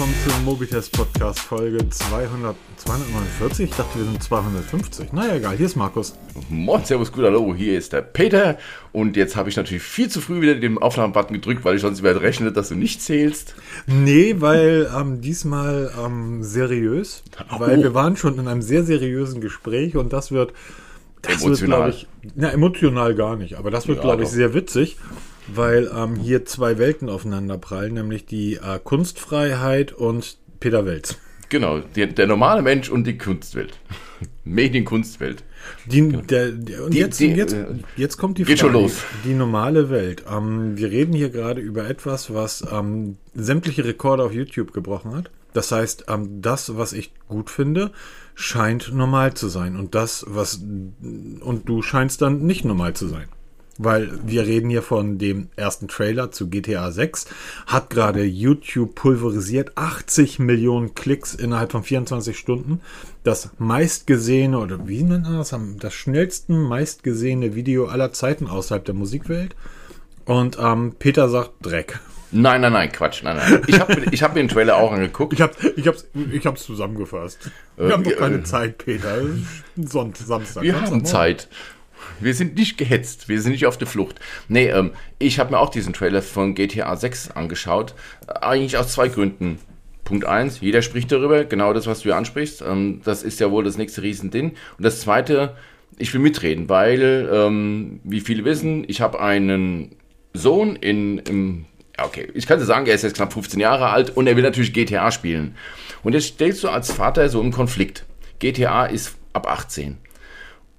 willkommen zum Mobitest Podcast Folge 200, 249. Ich dachte, wir sind 250. Naja, egal. Hier ist Markus. Moin, Servus, gut, hallo. Hier ist der Peter. Und jetzt habe ich natürlich viel zu früh wieder den Aufnahmebutton gedrückt, weil ich sonst wieder rechne, dass du nicht zählst. Nee, weil ähm, diesmal ähm, seriös. Oh. Weil wir waren schon in einem sehr seriösen Gespräch und das wird. Das Emotional. Wird, ich, na, emotional gar nicht, aber das wird, Ja, glaube ich, sehr witzig, weil ähm, hier zwei Welten aufeinander prallen, nämlich die äh, Kunstfreiheit und Peter Welz. Genau, der, der normale Mensch und die Kunstwelt. Medienkunstwelt. Die, der, der, und Die- jetzt, die- jetzt, äh, jetzt kommt die los. Die normale Welt. Ähm, wir reden hier gerade über etwas, was ähm, sämtliche Rekorde auf YouTube gebrochen hat. Das heißt, ähm, das, was ich gut finde, scheint normal zu sein. Und das, was und du scheinst dann nicht normal zu sein. Weil wir reden hier von dem ersten Trailer zu GTA 6. Hat gerade YouTube pulverisiert. 80 Millionen Klicks innerhalb von 24 Stunden. Das meistgesehene, oder wie nennt man das? Das schnellsten meistgesehene Video aller Zeiten außerhalb der Musikwelt. Und ähm, Peter sagt Dreck. Nein, nein, nein, Quatsch. Nein, nein. Ich habe ich hab mir den Trailer auch angeguckt. Ich, hab, ich, hab's, ich hab's zusammengefasst. Wir haben doch äh, keine äh. Zeit, Peter. Es ist Sonnt, Samstag. Wir haben Zeit. Wir sind nicht gehetzt, wir sind nicht auf der Flucht. Nee, ähm, ich habe mir auch diesen Trailer von GTA 6 angeschaut. Eigentlich aus zwei Gründen. Punkt eins, jeder spricht darüber, genau das, was du ansprichst. Ähm, das ist ja wohl das nächste Riesending. Und das zweite, ich will mitreden, weil, ähm, wie viele wissen, ich habe einen Sohn in, im, okay, ich kann dir sagen, er ist jetzt knapp 15 Jahre alt und er will natürlich GTA spielen. Und jetzt stellst du als Vater so einen Konflikt. GTA ist ab 18.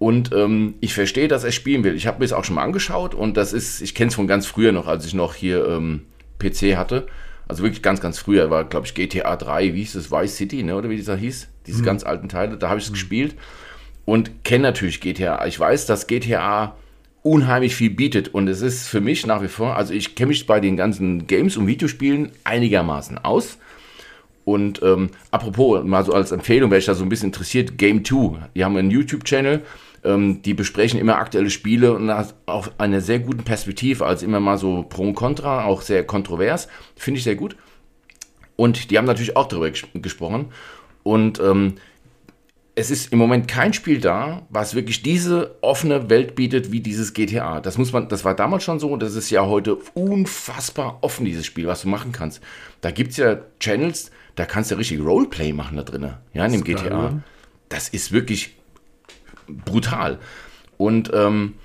Und ähm, ich verstehe, dass er spielen will. Ich habe mir das auch schon mal angeschaut und das ist, ich kenne es von ganz früher noch, als ich noch hier ähm, PC hatte. Also wirklich ganz, ganz früher war, glaube ich, GTA 3, wie hieß das, Vice City, ne? oder wie dieser hieß? Diese ganz alten Teile, da habe ich es gespielt und kenne natürlich GTA. Ich weiß, dass GTA unheimlich viel bietet und es ist für mich nach wie vor, also ich kenne mich bei den ganzen Games und Videospielen einigermaßen aus. Und ähm, apropos, mal so als Empfehlung, wer sich da so ein bisschen interessiert, Game 2, die haben einen YouTube-Channel, ähm, die besprechen immer aktuelle Spiele und das auf einer sehr guten Perspektive, also immer mal so Pro und Contra, auch sehr kontrovers, finde ich sehr gut. Und die haben natürlich auch darüber ges gesprochen. Und ähm, es ist im Moment kein Spiel da, was wirklich diese offene Welt bietet wie dieses GTA. Das muss man, das war damals schon so und das ist ja heute unfassbar offen, dieses Spiel, was du machen kannst. Da gibt es ja Channels, da kannst du richtig Roleplay machen da drin, ja, in dem geil, GTA. oder? Das ist wirklich brutal. Und ähm,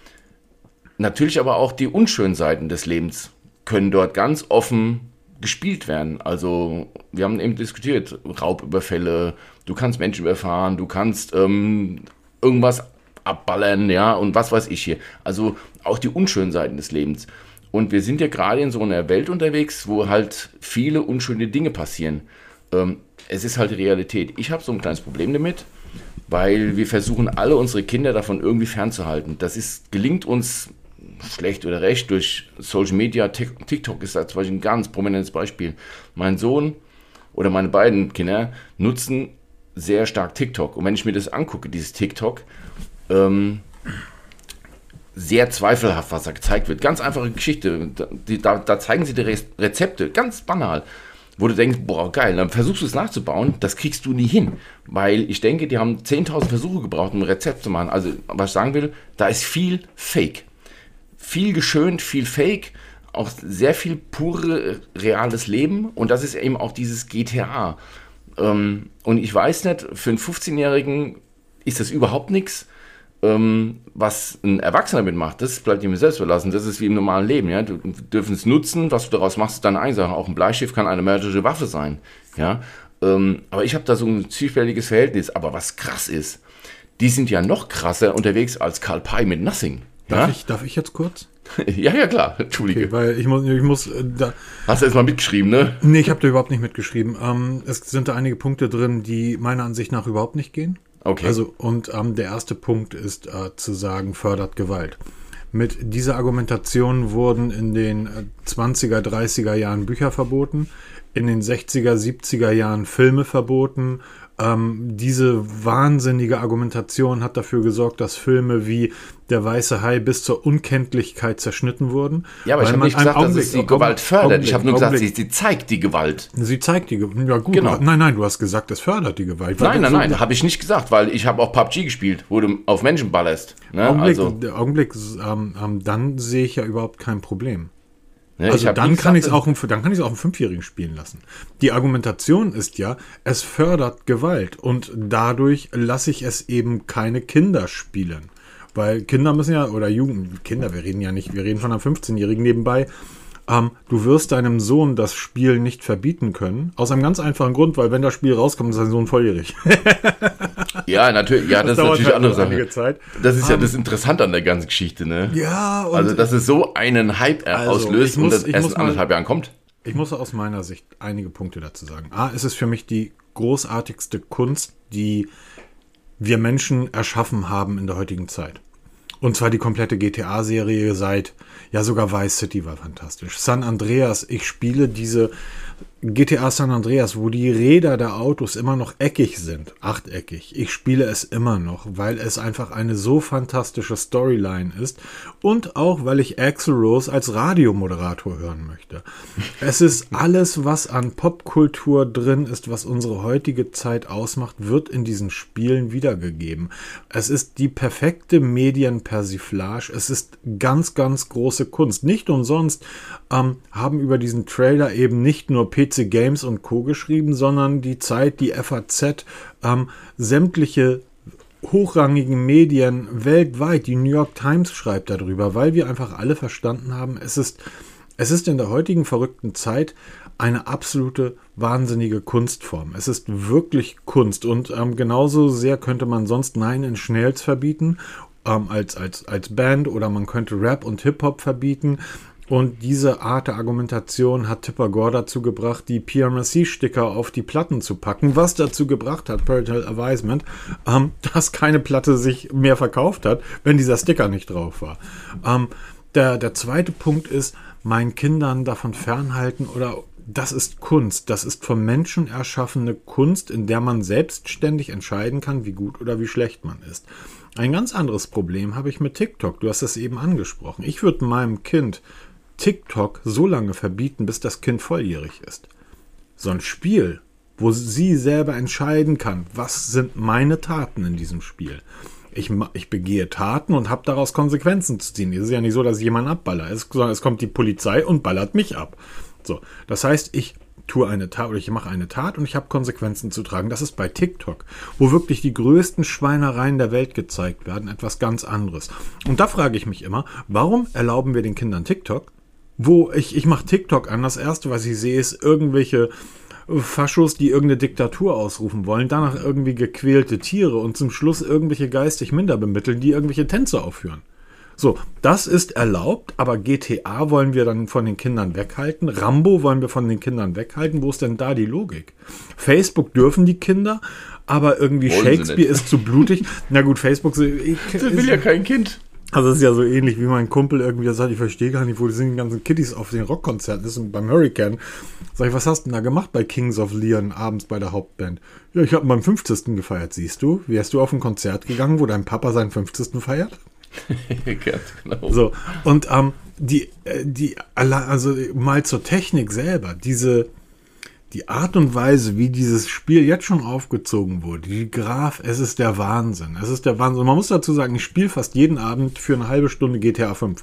natürlich aber auch die unschönen Seiten des Lebens können dort ganz offen gespielt werden. Also wir haben eben diskutiert, Raubüberfälle, du kannst Menschen überfahren, du kannst ähm, irgendwas abballern, ja, und was weiß ich hier. Also auch die unschönen Seiten des Lebens. Und wir sind ja gerade in so einer Welt unterwegs, wo halt viele unschöne Dinge passieren. Ähm, es ist halt Realität. Ich habe so ein kleines Problem damit, weil wir versuchen, alle unsere Kinder davon irgendwie fernzuhalten. Das ist, gelingt uns schlecht oder recht durch Social Media. Tik- TikTok ist da zum Beispiel ein ganz prominentes Beispiel. Mein Sohn oder meine beiden Kinder nutzen sehr stark TikTok. Und wenn ich mir das angucke, dieses TikTok, ähm, sehr zweifelhaft, was da gezeigt wird. Ganz einfache Geschichte. Da, da, zeigen sie die Re Rezepte, ganz banal. Wo du denkst, boah, geil, dann versuchst du es nachzubauen, das kriegst du nie hin. Weil ich denke, die haben 10.000 Versuche gebraucht, um ein Rezept zu machen. Also, was ich sagen will, da ist viel Fake. Viel geschönt, viel Fake, auch sehr viel pure, reales Leben. Und das ist eben auch dieses GTA. Ähm, und ich weiß nicht, für einen 15-Jährigen ist das überhaupt nichts. Ähm, was ein Erwachsener mitmacht, das bleibt ihm selbst überlassen. Das ist wie im normalen Leben. Ja? Du dürfen es nutzen, was du daraus machst, ist deine Einsache. Auch ein Bleistift kann eine mörderische Waffe sein. Ja? Ähm, aber ich habe da so ein zwiespältiges Verhältnis. Aber was krass ist, die sind ja noch krasser unterwegs als Karl Pei mit Nothing. Darf, Ja, ich, darf ich jetzt kurz? ja, ja, klar. Entschuldige. Okay, weil ich muss, ich muss äh, da, Hast du erst mal mitgeschrieben, ne? Nee, ich habe da überhaupt nicht mitgeschrieben. Ähm, es sind da einige Punkte drin, die meiner Ansicht nach überhaupt nicht gehen. Okay. Also, und ähm, der erste Punkt ist äh, zu sagen, fördert Gewalt. Mit dieser Argumentation wurden in den äh, 20er, 30er Jahren Bücher verboten, in den 60er, 70er Jahren Filme verboten Ähm, diese wahnsinnige Argumentation hat dafür gesorgt, dass Filme wie Der Weiße Hai bis zur Unkenntlichkeit zerschnitten wurden. Ja, aber ich habe nicht gesagt, dass es die Gewalt fördert. ich habe nur gesagt, sie, sie, zeigt die Gewalt. Sie zeigt die Gewalt. Ja, gut. Genau. Nein, nein, du hast gesagt, es fördert die Gewalt. Nein, nein, so nein, habe ich nicht gesagt, weil ich habe auch PUBG gespielt, wo du auf Menschen ballerst. Ne? Augenblick, also. Augenblick ähm, ähm, dann sehe ich ja überhaupt kein Problem. Ne, also dann kann ich es auch, dann kann ich es auch einen Fünfjährigen spielen lassen. Die Argumentation ist ja, es fördert Gewalt und dadurch lasse ich es eben keine Kinder spielen. Weil Kinder müssen ja, oder Jugend, Kinder, wir reden ja nicht, wir reden von einem 15-Jährigen nebenbei, ähm, du wirst deinem Sohn das Spiel nicht verbieten können. Aus einem ganz einfachen Grund, weil wenn das Spiel rauskommt, ist dein Sohn volljährig. ja, natürlich. Ja, das, das ist natürlich halt eine andere Sache. Zeit. Das ist um, ja ähm, das Interessante an der ganzen Geschichte, ne? Ja, also dass es so einen Hype also, auslöst muss, und das erst in anderthalb Jahren kommt. Ich muss aus meiner Sicht einige Punkte dazu sagen. A, es ist für mich die großartigste Kunst, die wir Menschen erschaffen haben in der heutigen Zeit. Und zwar die komplette GTA-Serie seit, ja sogar Vice City war fantastisch. San Andreas, ich spiele diese GTA San Andreas, wo die Räder der Autos immer noch eckig sind, achteckig. Ich spiele es immer noch, weil es einfach eine so fantastische Storyline ist und auch weil ich Axel Rose als Radiomoderator hören möchte. Es ist alles, was an Popkultur drin ist, was unsere heutige Zeit ausmacht, wird in diesen Spielen wiedergegeben. Es ist die perfekte Medienpersiflage. Es ist ganz, ganz große Kunst. Nicht umsonst ähm, haben über diesen Trailer eben nicht nur PC Games und Co. geschrieben, sondern die Zeit, die FAZ, ähm, sämtliche hochrangigen Medien weltweit, die New York Times schreibt darüber, weil wir einfach alle verstanden haben, es ist, es ist in der heutigen verrückten Zeit eine absolute wahnsinnige Kunstform. Es ist wirklich Kunst und ähm, genauso sehr könnte man sonst Nein in Schnells verbieten ähm, als, als, als Band oder man könnte Rap und Hip-Hop verbieten. Und diese Art der Argumentation hat Tipper Gore dazu gebracht, die PRMC-Sticker auf die Platten zu packen, was dazu gebracht hat, Parental Advisement, ähm, dass keine Platte sich mehr verkauft hat, wenn dieser Sticker nicht drauf war. Ähm, der, der zweite Punkt ist, meinen Kindern davon fernhalten oder das ist Kunst. Das ist vom Menschen erschaffene Kunst, in der man selbstständig entscheiden kann, wie gut oder wie schlecht man ist. Ein ganz anderes Problem habe ich mit TikTok. Du hast es eben angesprochen. Ich würde meinem Kind TikTok so lange verbieten, bis das Kind volljährig ist. So ein Spiel, wo sie selber entscheiden kann, was sind meine Taten in diesem Spiel. Ich, ich begehe Taten und habe daraus Konsequenzen zu ziehen. Es ist ja nicht so, dass ich jemanden abballer, es, sondern es kommt die Polizei und ballert mich ab. So, das heißt, ich tue eine Tat oder ich mache eine Tat und ich habe Konsequenzen zu tragen. Das ist bei TikTok, wo wirklich die größten Schweinereien der Welt gezeigt werden, etwas ganz anderes. Und da frage ich mich immer, warum erlauben wir den Kindern TikTok, wo ich, ich mache TikTok an. Das erste, was ich sehe, ist irgendwelche Faschos, die irgendeine Diktatur ausrufen wollen, danach irgendwie gequälte Tiere und zum Schluss irgendwelche geistig minder bemitteln, die irgendwelche Tänze aufführen. So, das ist erlaubt, aber GTA wollen wir dann von den Kindern weghalten. Rambo wollen wir von den Kindern weghalten. Wo ist denn da die Logik? Facebook dürfen die Kinder, aber irgendwie wollen Shakespeare ist zu blutig. Na gut, Facebook. Ich, will ja kein Kind. Also es ist ja so ähnlich wie mein Kumpel irgendwie sagt, ich verstehe gar nicht, wo sind die ganzen Kiddies auf den Rockkonzerten ist und beim Hurricane. Sag ich, was hast du denn da gemacht bei Kings of Leon abends bei der Hauptband? Ja, ich habe meinen 50. gefeiert, siehst du? Wärst du auf ein Konzert gegangen, wo dein Papa seinen 50. feiert? Ganz genau. So, und ähm, die, äh, die, also mal zur Technik selber, diese, die Art und Weise, wie dieses Spiel jetzt schon aufgezogen wurde, die Graf, es ist der Wahnsinn. Es ist der Wahnsinn. Man muss dazu sagen, ich spiele fast jeden Abend für eine halbe Stunde GTA 5.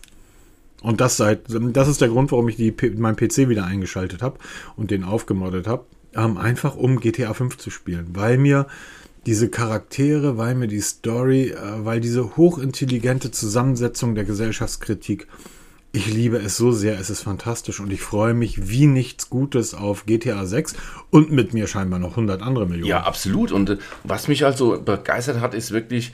Und das seit, das ist der Grund, warum ich die, mein PC wieder eingeschaltet habe und den aufgemoddet habe. Ähm, einfach um GTA 5 zu spielen, weil mir diese Charaktere, weil mir die Story, äh, weil diese hochintelligente Zusammensetzung der Gesellschaftskritik ich liebe es so sehr, es ist fantastisch und ich freue mich wie nichts Gutes auf GTA 6 und mit mir scheinbar noch 100 andere Millionen. Ja, absolut. Und äh, was mich also begeistert hat, ist wirklich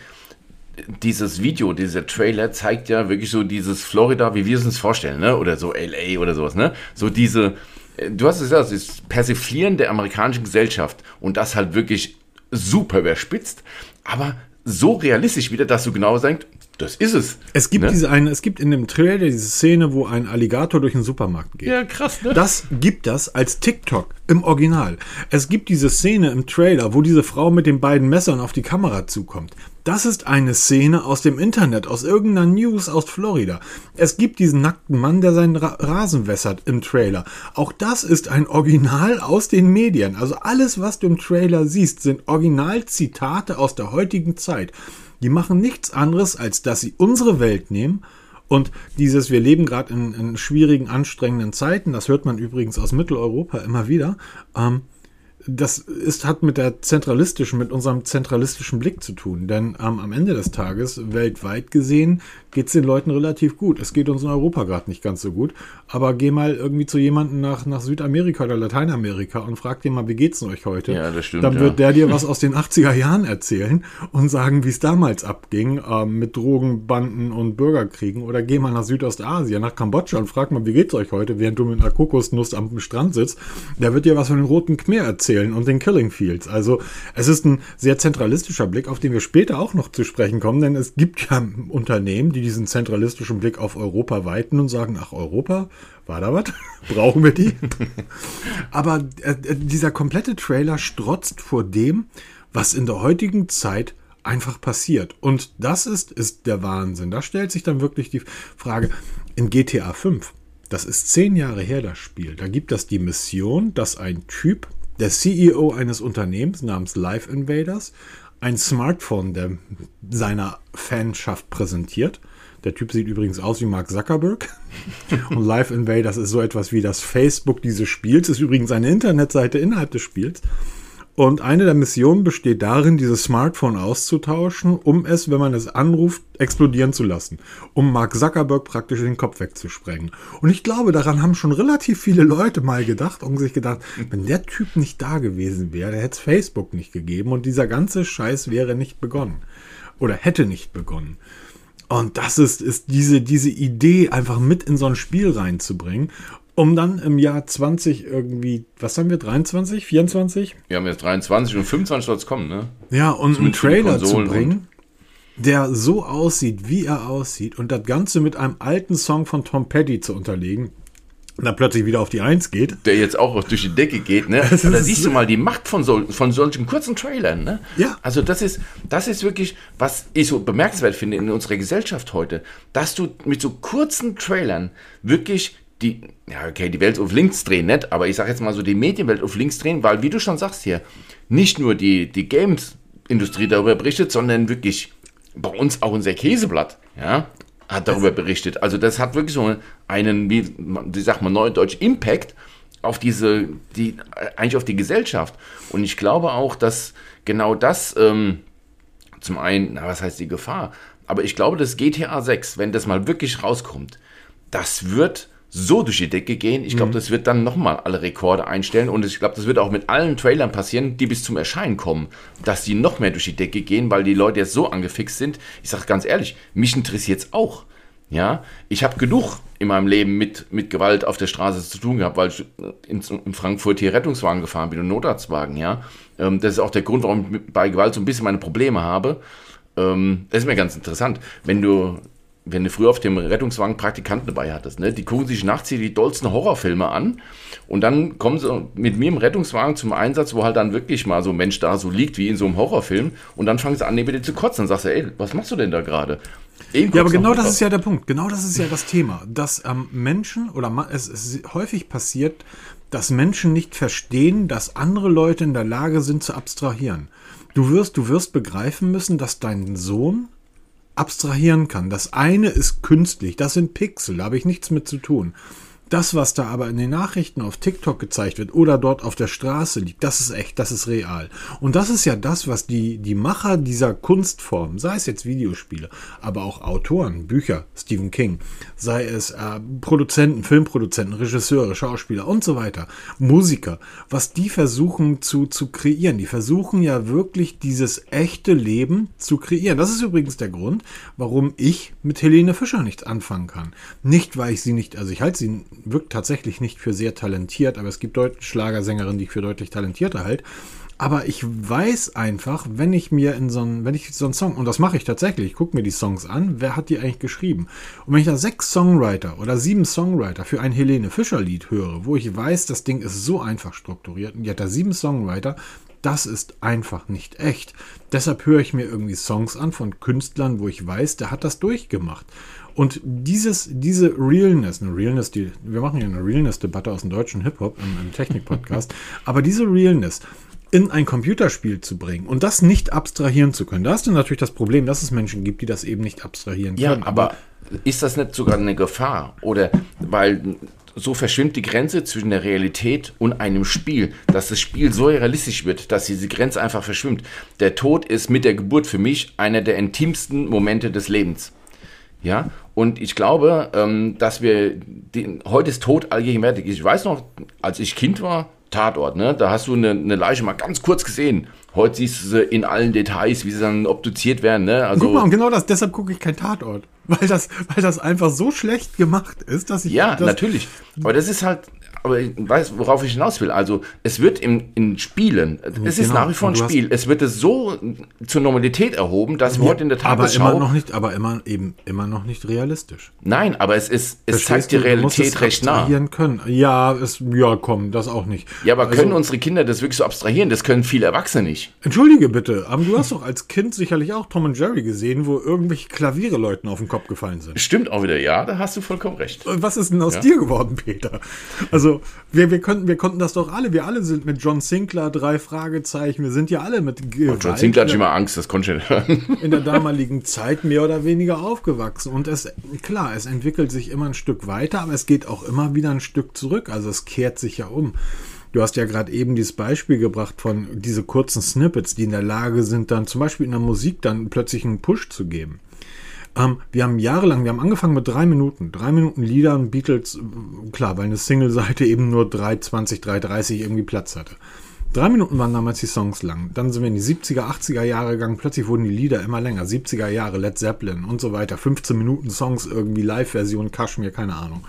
dieses Video, dieser Trailer zeigt ja wirklich so dieses Florida, wie wir es uns vorstellen, ne? oder so LA oder sowas, ne? So diese, äh, du hast es gesagt, das Persiflieren der amerikanischen Gesellschaft und das halt wirklich super überspitzt, aber so realistisch wieder, dass du genau denkst, das ist es. Es gibt Ne? diese eine, es gibt in dem Trailer diese Szene, wo ein Alligator durch den Supermarkt geht. Ja, krass, ne? Das gibt das als TikTok im Original. Es gibt diese Szene im Trailer, wo diese Frau mit den beiden Messern auf die Kamera zukommt. Das ist eine Szene aus dem Internet, aus irgendeiner News aus Florida. Es gibt diesen nackten Mann, der seinen Ra Rasen wässert im Trailer. Auch das ist ein Original aus den Medien. Also alles, was du im Trailer siehst, sind Originalzitate aus der heutigen Zeit. Die machen nichts anderes, als dass sie unsere Welt nehmen. Und dieses, wir leben gerade in, in schwierigen, anstrengenden Zeiten, das hört man übrigens aus Mitteleuropa immer wieder, ähm, das ist, hat mit der zentralistischen, mit unserem zentralistischen Blick zu tun. Denn ähm, am Ende des Tages, weltweit gesehen, geht es den Leuten relativ gut. Es geht uns in Europa gerade nicht ganz so gut. Aber geh mal irgendwie zu jemandem nach, nach Südamerika oder Lateinamerika und frag den mal, wie geht's denn euch heute? Ja, das stimmt, Dann ja. wird der dir was aus den 80er Jahren erzählen und sagen, wie es damals abging ähm, mit Drogenbanden und Bürgerkriegen. Oder geh mal nach Südostasien, nach Kambodscha und frag mal, wie geht's euch heute, während du mit einer Kokosnuss am Strand sitzt. Der wird dir was von den Roten Khmer erzählen und den Killing Fields. Also es ist ein sehr zentralistischer Blick, auf den wir später auch noch zu sprechen kommen, denn es gibt ja Unternehmen, die diesen zentralistischen Blick auf Europa weiten und sagen, ach Europa, war da was? Brauchen wir die? Aber äh, äh, dieser komplette Trailer strotzt vor dem, was in der heutigen Zeit einfach passiert. Und das ist, ist der Wahnsinn. Da stellt sich dann wirklich die Frage, in GTA 5, das ist zehn Jahre her, das Spiel, da gibt es die Mission, dass ein Typ, der CEO eines Unternehmens namens Live Invaders, ein Smartphone der seiner Fanschaft präsentiert. Der Typ sieht übrigens aus wie Mark Zuckerberg. Und Live Invaders ist so etwas wie das Facebook dieses Spiels. Ist übrigens eine Internetseite innerhalb des Spiels. Und eine der Missionen besteht darin, dieses Smartphone auszutauschen, um es, wenn man es anruft, explodieren zu lassen. Um Mark Zuckerberg praktisch den Kopf wegzusprengen. Und ich glaube, daran haben schon relativ viele Leute mal gedacht und sich gedacht, wenn der Typ nicht da gewesen wäre, hätte es Facebook nicht gegeben und dieser ganze Scheiß wäre nicht begonnen. Oder hätte nicht begonnen. Und das ist, ist diese, diese Idee, einfach mit in so ein Spiel reinzubringen, um dann im Jahr 20 irgendwie, was haben wir, 23, 24? Wir haben jetzt 23 und 25 soll es kommen, ne? Ja, und einen Zumindest die Trailer zu bringen, der so aussieht, wie er aussieht, und das Ganze mit einem alten Song von Tom Petty zu unterlegen, und dann plötzlich wieder auf die Eins geht. Der jetzt auch durch die Decke geht, ne? Da ist siehst du mal die Macht von, sol von solchen kurzen Trailern, ne? Ja. Also das ist, das ist wirklich, was ich so bemerkenswert finde in unserer Gesellschaft heute, dass du mit so kurzen Trailern wirklich die, ja, okay, die Welt auf links drehen, nicht, aber ich sag jetzt mal so die Medienwelt auf links drehen, weil, wie du schon sagst hier, nicht nur die, die Games-Industrie darüber berichtet, sondern wirklich bei uns auch unser Käseblatt, ja, hat darüber berichtet. Also das hat wirklich so einen, wie, wie sagt man neudeutsch, Impact auf diese, die, eigentlich auf die Gesellschaft. Und ich glaube auch, dass genau das, ähm, zum einen, na, was heißt die Gefahr? Aber ich glaube, dass GTA 6, wenn das mal wirklich rauskommt, das wird so durch die Decke gehen. Ich glaube, das wird dann nochmal alle Rekorde einstellen. Und ich glaube, das wird auch mit allen Trailern passieren, die bis zum Erscheinen kommen, dass die noch mehr durch die Decke gehen, weil die Leute jetzt so angefixt sind. Ich sage ganz ehrlich, mich interessiert es auch. Ja, ich habe genug in meinem Leben mit, mit Gewalt auf der Straße zu tun gehabt, weil ich in, in Frankfurt hier Rettungswagen gefahren bin und Notarztwagen, ja. Ähm, das ist auch der Grund, warum ich bei Gewalt so ein bisschen meine Probleme habe. Ähm, das ist mir ganz interessant. Wenn du, wenn du früher auf dem Rettungswagen Praktikanten dabei hattest, ne, die gucken sich nachts hier die dollsten Horrorfilme an und dann kommen sie mit mir im Rettungswagen zum Einsatz, wo halt dann wirklich mal so ein Mensch da so liegt wie in so einem Horrorfilm und dann fangen sie an, neben dir zu kotzen. Dann sagst du, ey, was machst du denn da gerade? Ja, aber genau das ist ja der Punkt. Genau das ist ja das Thema. Dass ähm, Menschen oder es, es häufig passiert, dass Menschen nicht verstehen, dass andere Leute in der Lage sind zu abstrahieren. Du wirst, du wirst begreifen müssen, dass dein Sohn abstrahieren kann. Das eine ist künstlich, das sind Pixel, da habe ich nichts mit zu tun. Das, was da aber in den Nachrichten auf TikTok gezeigt wird oder dort auf der Straße liegt, das ist echt, das ist real. Und das ist ja das, was die, die Macher dieser Kunstform, sei es jetzt Videospiele, aber auch Autoren, Bücher, Stephen King, sei es äh, Produzenten, Filmproduzenten, Regisseure, Schauspieler und so weiter, Musiker, was die versuchen zu, zu kreieren. Die versuchen ja wirklich dieses echte Leben zu kreieren. Das ist übrigens der Grund, warum ich mit Helene Fischer nichts anfangen kann. Nicht, weil ich sie nicht, also ich halte sie wirkt tatsächlich nicht für sehr talentiert, aber es gibt Schlagersängerinnen, die ich für deutlich talentierter halte. Aber ich weiß einfach, wenn ich mir in so einen, wenn ich so einen Song, und das mache ich tatsächlich, ich gucke mir die Songs an, wer hat die eigentlich geschrieben? Und wenn ich da sechs Songwriter oder sieben Songwriter für ein Helene Fischer Lied höre, wo ich weiß, das Ding ist so einfach strukturiert und die hat da sieben Songwriter, das ist einfach nicht echt. Deshalb höre ich mir irgendwie Songs an von Künstlern, wo ich weiß, der hat das durchgemacht. Und dieses, diese Realness, eine Realness, die, wir machen ja eine Realness-Debatte aus dem deutschen Hip-Hop im, im Technik-Podcast, aber diese Realness in ein Computerspiel zu bringen und das nicht abstrahieren zu können, da hast du natürlich das Problem, dass es Menschen gibt, die das eben nicht abstrahieren können. Ja, aber ist das nicht sogar eine Gefahr? Oder weil so verschwimmt die Grenze zwischen der Realität und einem Spiel, dass das Spiel so realistisch wird, dass diese Grenze einfach verschwimmt. Der Tod ist mit der Geburt für mich einer der intimsten Momente des Lebens. Ja, und ich glaube, ähm, dass wir, den, heute ist Tod allgegenwärtig. Ich weiß noch, als ich Kind war, Tatort, ne? Da hast du eine, eine, Leiche mal ganz kurz gesehen. Heute siehst du sie in allen Details, wie sie dann obduziert werden, ne? Also, Guck mal, und genau das, deshalb gucke ich kein Tatort. Weil das, weil das einfach so schlecht gemacht ist, dass ich. Ja, natürlich. Aber das ist halt, aber ich weiß, worauf ich hinaus will. Also, es wird im, in Spielen, es genau. ist nach wie vor ein Spiel, es wird es so zur Normalität erhoben, dass wir heute in der Tagesschau... Aber immer noch nicht, aber immer, eben, immer noch nicht realistisch. Nein, aber es ist, es zeigt die Realität recht nah. können. Ja, es, ja, komm, das auch nicht. Ja, aber also, können unsere Kinder das wirklich so abstrahieren? Das können viele Erwachsene nicht. Entschuldige bitte, aber du hast doch als Kind sicherlich auch Tom und Jerry gesehen, wo irgendwelche Klaviere Leuten auf den Kopf gefallen sind. Stimmt auch wieder, ja, da hast du vollkommen recht. Was ist denn aus ja. dir geworden, Peter? Also, wir, wir, könnten, wir konnten das doch alle. Wir alle sind mit John Sinclair, drei Fragezeichen. Wir sind ja alle mit. Oh, John Sinclair hat immer Angst, das konnte ich hören. In der damaligen Zeit mehr oder weniger aufgewachsen. Und es, klar, es entwickelt sich immer ein Stück weiter, aber es geht auch immer wieder ein Stück zurück. Also es kehrt sich ja um. Du hast ja gerade eben dieses Beispiel gebracht von diese kurzen Snippets, die in der Lage sind, dann zum Beispiel in der Musik dann plötzlich einen Push zu geben. Ähm, wir haben jahrelang, wir haben angefangen mit drei Minuten. Drei Minuten Liedern, Beatles, äh, klar, weil eine Single-Seite eben nur 3,20, 3,30 irgendwie Platz hatte. Drei Minuten waren damals die Songs lang. Dann sind wir in die 70er, 80er Jahre gegangen. Plötzlich wurden die Lieder immer länger. 70er Jahre, Led Zeppelin und so weiter. 15 Minuten Songs, irgendwie Live-Version, Kashmir, keine Ahnung.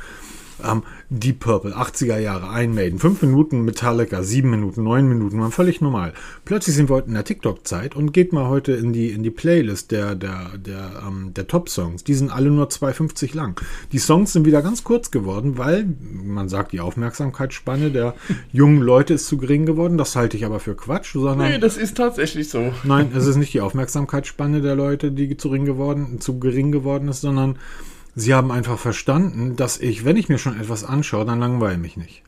Ähm, Deep Purple, 80er Jahre, Ein Maiden, 5 Minuten Metallica, 7 Minuten, 9 Minuten, waren völlig normal. Plötzlich sind wir heute in der TikTok-Zeit und geht mal heute in die, in die Playlist der, der, der, ähm, der Top-Songs. Die sind alle nur 2,50 lang. Die Songs sind wieder ganz kurz geworden, weil man sagt, die Aufmerksamkeitsspanne der jungen Leute ist zu gering geworden. Das halte ich aber für Quatsch. Sondern, nee, das ist tatsächlich so. Nein, es ist nicht die Aufmerksamkeitsspanne der Leute, die zu gering geworden, zu gering geworden ist, sondern Sie haben einfach verstanden, dass ich, wenn ich mir schon etwas anschaue, dann langweile mich nicht.